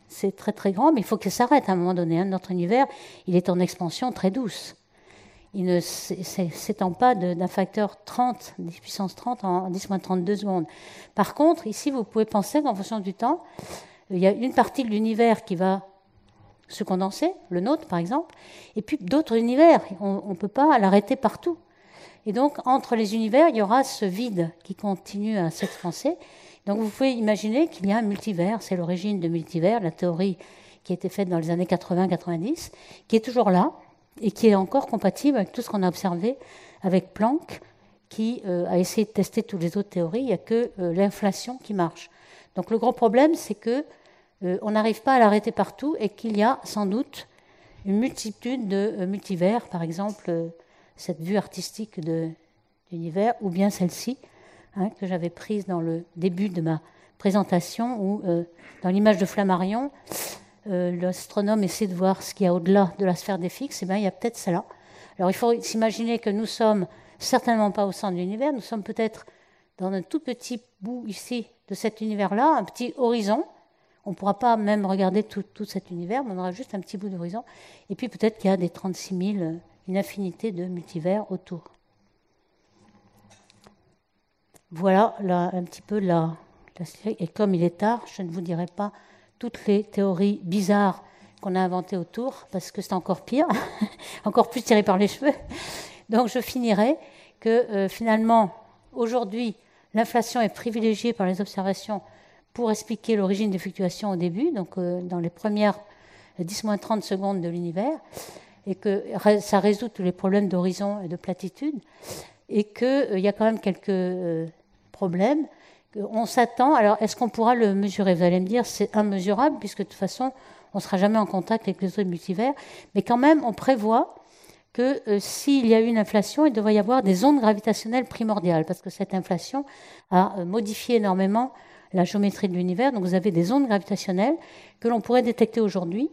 c'est très très grand, mais il faut qu'elle s'arrête à un moment donné. Hein. Notre univers, il est en expansion très douce. Il ne s'étend pas d'un facteur 30, 10 puissance 30 en 10-32 secondes. Par contre, ici, vous pouvez penser qu'en fonction du temps, il y a une partie de l'univers qui va se condenser, le nôtre par exemple, et puis d'autres univers. On ne peut pas l'arrêter partout. Et donc, entre les univers, il y aura ce vide qui continue à s'expanser. Donc, vous pouvez imaginer qu'il y a un multivers. C'est l'origine de multivers, la théorie qui a été faite dans les années 80-90, qui est toujours là et qui est encore compatible avec tout ce qu'on a observé avec Planck, qui euh, a essayé de tester toutes les autres théories. Il n'y a que euh, l'inflation qui marche. Donc, le gros problème, c'est que euh, on n'arrive pas à l'arrêter partout et qu'il y a sans doute une multitude de multivers, par exemple cette vue artistique de l'univers, ou bien celle-ci, hein, que j'avais prise dans le début de ma présentation, où euh, dans l'image de Flammarion, euh, l'astronome essaie de voir ce qu'il y a au-delà de la sphère des fixes, et bien il y a peut-être cela. Alors il faut s'imaginer que nous sommes certainement pas au centre de l'univers, nous sommes peut-être dans un tout petit bout ici de cet univers-là, un petit horizon. On ne pourra pas même regarder tout, cet univers, mais on aura juste un petit bout d'horizon. Et puis peut-être qu'il y a des 36 000 une infinité de multivers autour. Voilà un petit peu la, Et comme il est tard, je ne vous dirai pas toutes les théories bizarres qu'on a inventées autour, parce que c'est encore pire, (laughs) encore plus tiré par les cheveux. Donc je finirai que euh, finalement, aujourd'hui, l'inflation est privilégiée par les observations pour expliquer l'origine des fluctuations au début, donc euh, dans les premières 10-30 secondes de l'univers et que ça résout tous les problèmes d'horizon et de platitude, et qu'il euh, y a quand même quelques euh, problèmes. On s'attend, alors est-ce qu'on pourra le mesurer? Vous allez me dire, c'est immesurable, puisque de toute façon, on ne sera jamais en contact avec les autres multivers, mais quand même, on prévoit que s'il y a eu une inflation, il devrait y avoir des ondes gravitationnelles primordiales, parce que cette inflation a modifié énormément la géométrie de l'univers. Donc vous avez des ondes gravitationnelles que l'on pourrait détecter aujourd'hui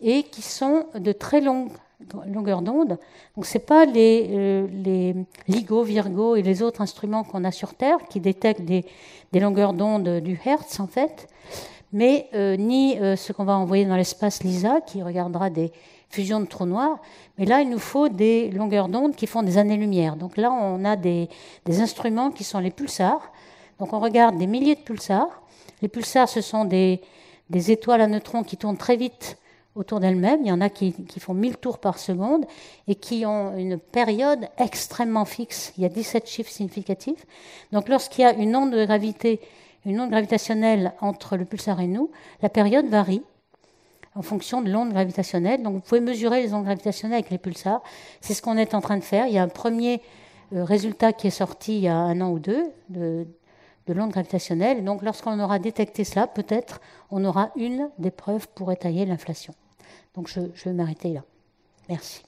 et qui sont de très longues longueur d'onde. Donc ce n'est pas les, euh, les, LIGO, Virgo et les autres instruments qu'on a sur Terre qui détectent des, des longueurs d'onde du Hertz en fait, mais euh, ni euh, ce qu'on va envoyer dans l'espace LISA qui regardera des fusions de trous noirs. Mais là, il nous faut des longueurs d'onde qui font des années-lumière. Donc là, on a des, des instruments qui sont les pulsars. Donc on regarde des milliers de pulsars. Les pulsars, ce sont des, étoiles à neutrons qui tournent très vite autour d'elles-mêmes. Il y en a qui, font 1000 tours par seconde et qui ont une période extrêmement fixe. Il y a 17 chiffres significatifs. Donc lorsqu'il y a une onde de gravité, une onde gravitationnelle entre le pulsar et nous, la période varie en fonction de l'onde gravitationnelle. Donc vous pouvez mesurer les ondes gravitationnelles avec les pulsars. C'est ce qu'on est en train de faire. Il y a un premier euh, résultat qui est sorti il y a un an ou deux de, de l'onde gravitationnelle. Donc lorsqu'on aura détecté cela, peut-être on aura une des preuves pour étayer l'inflation. Donc je, vais m'arrêter là. Merci.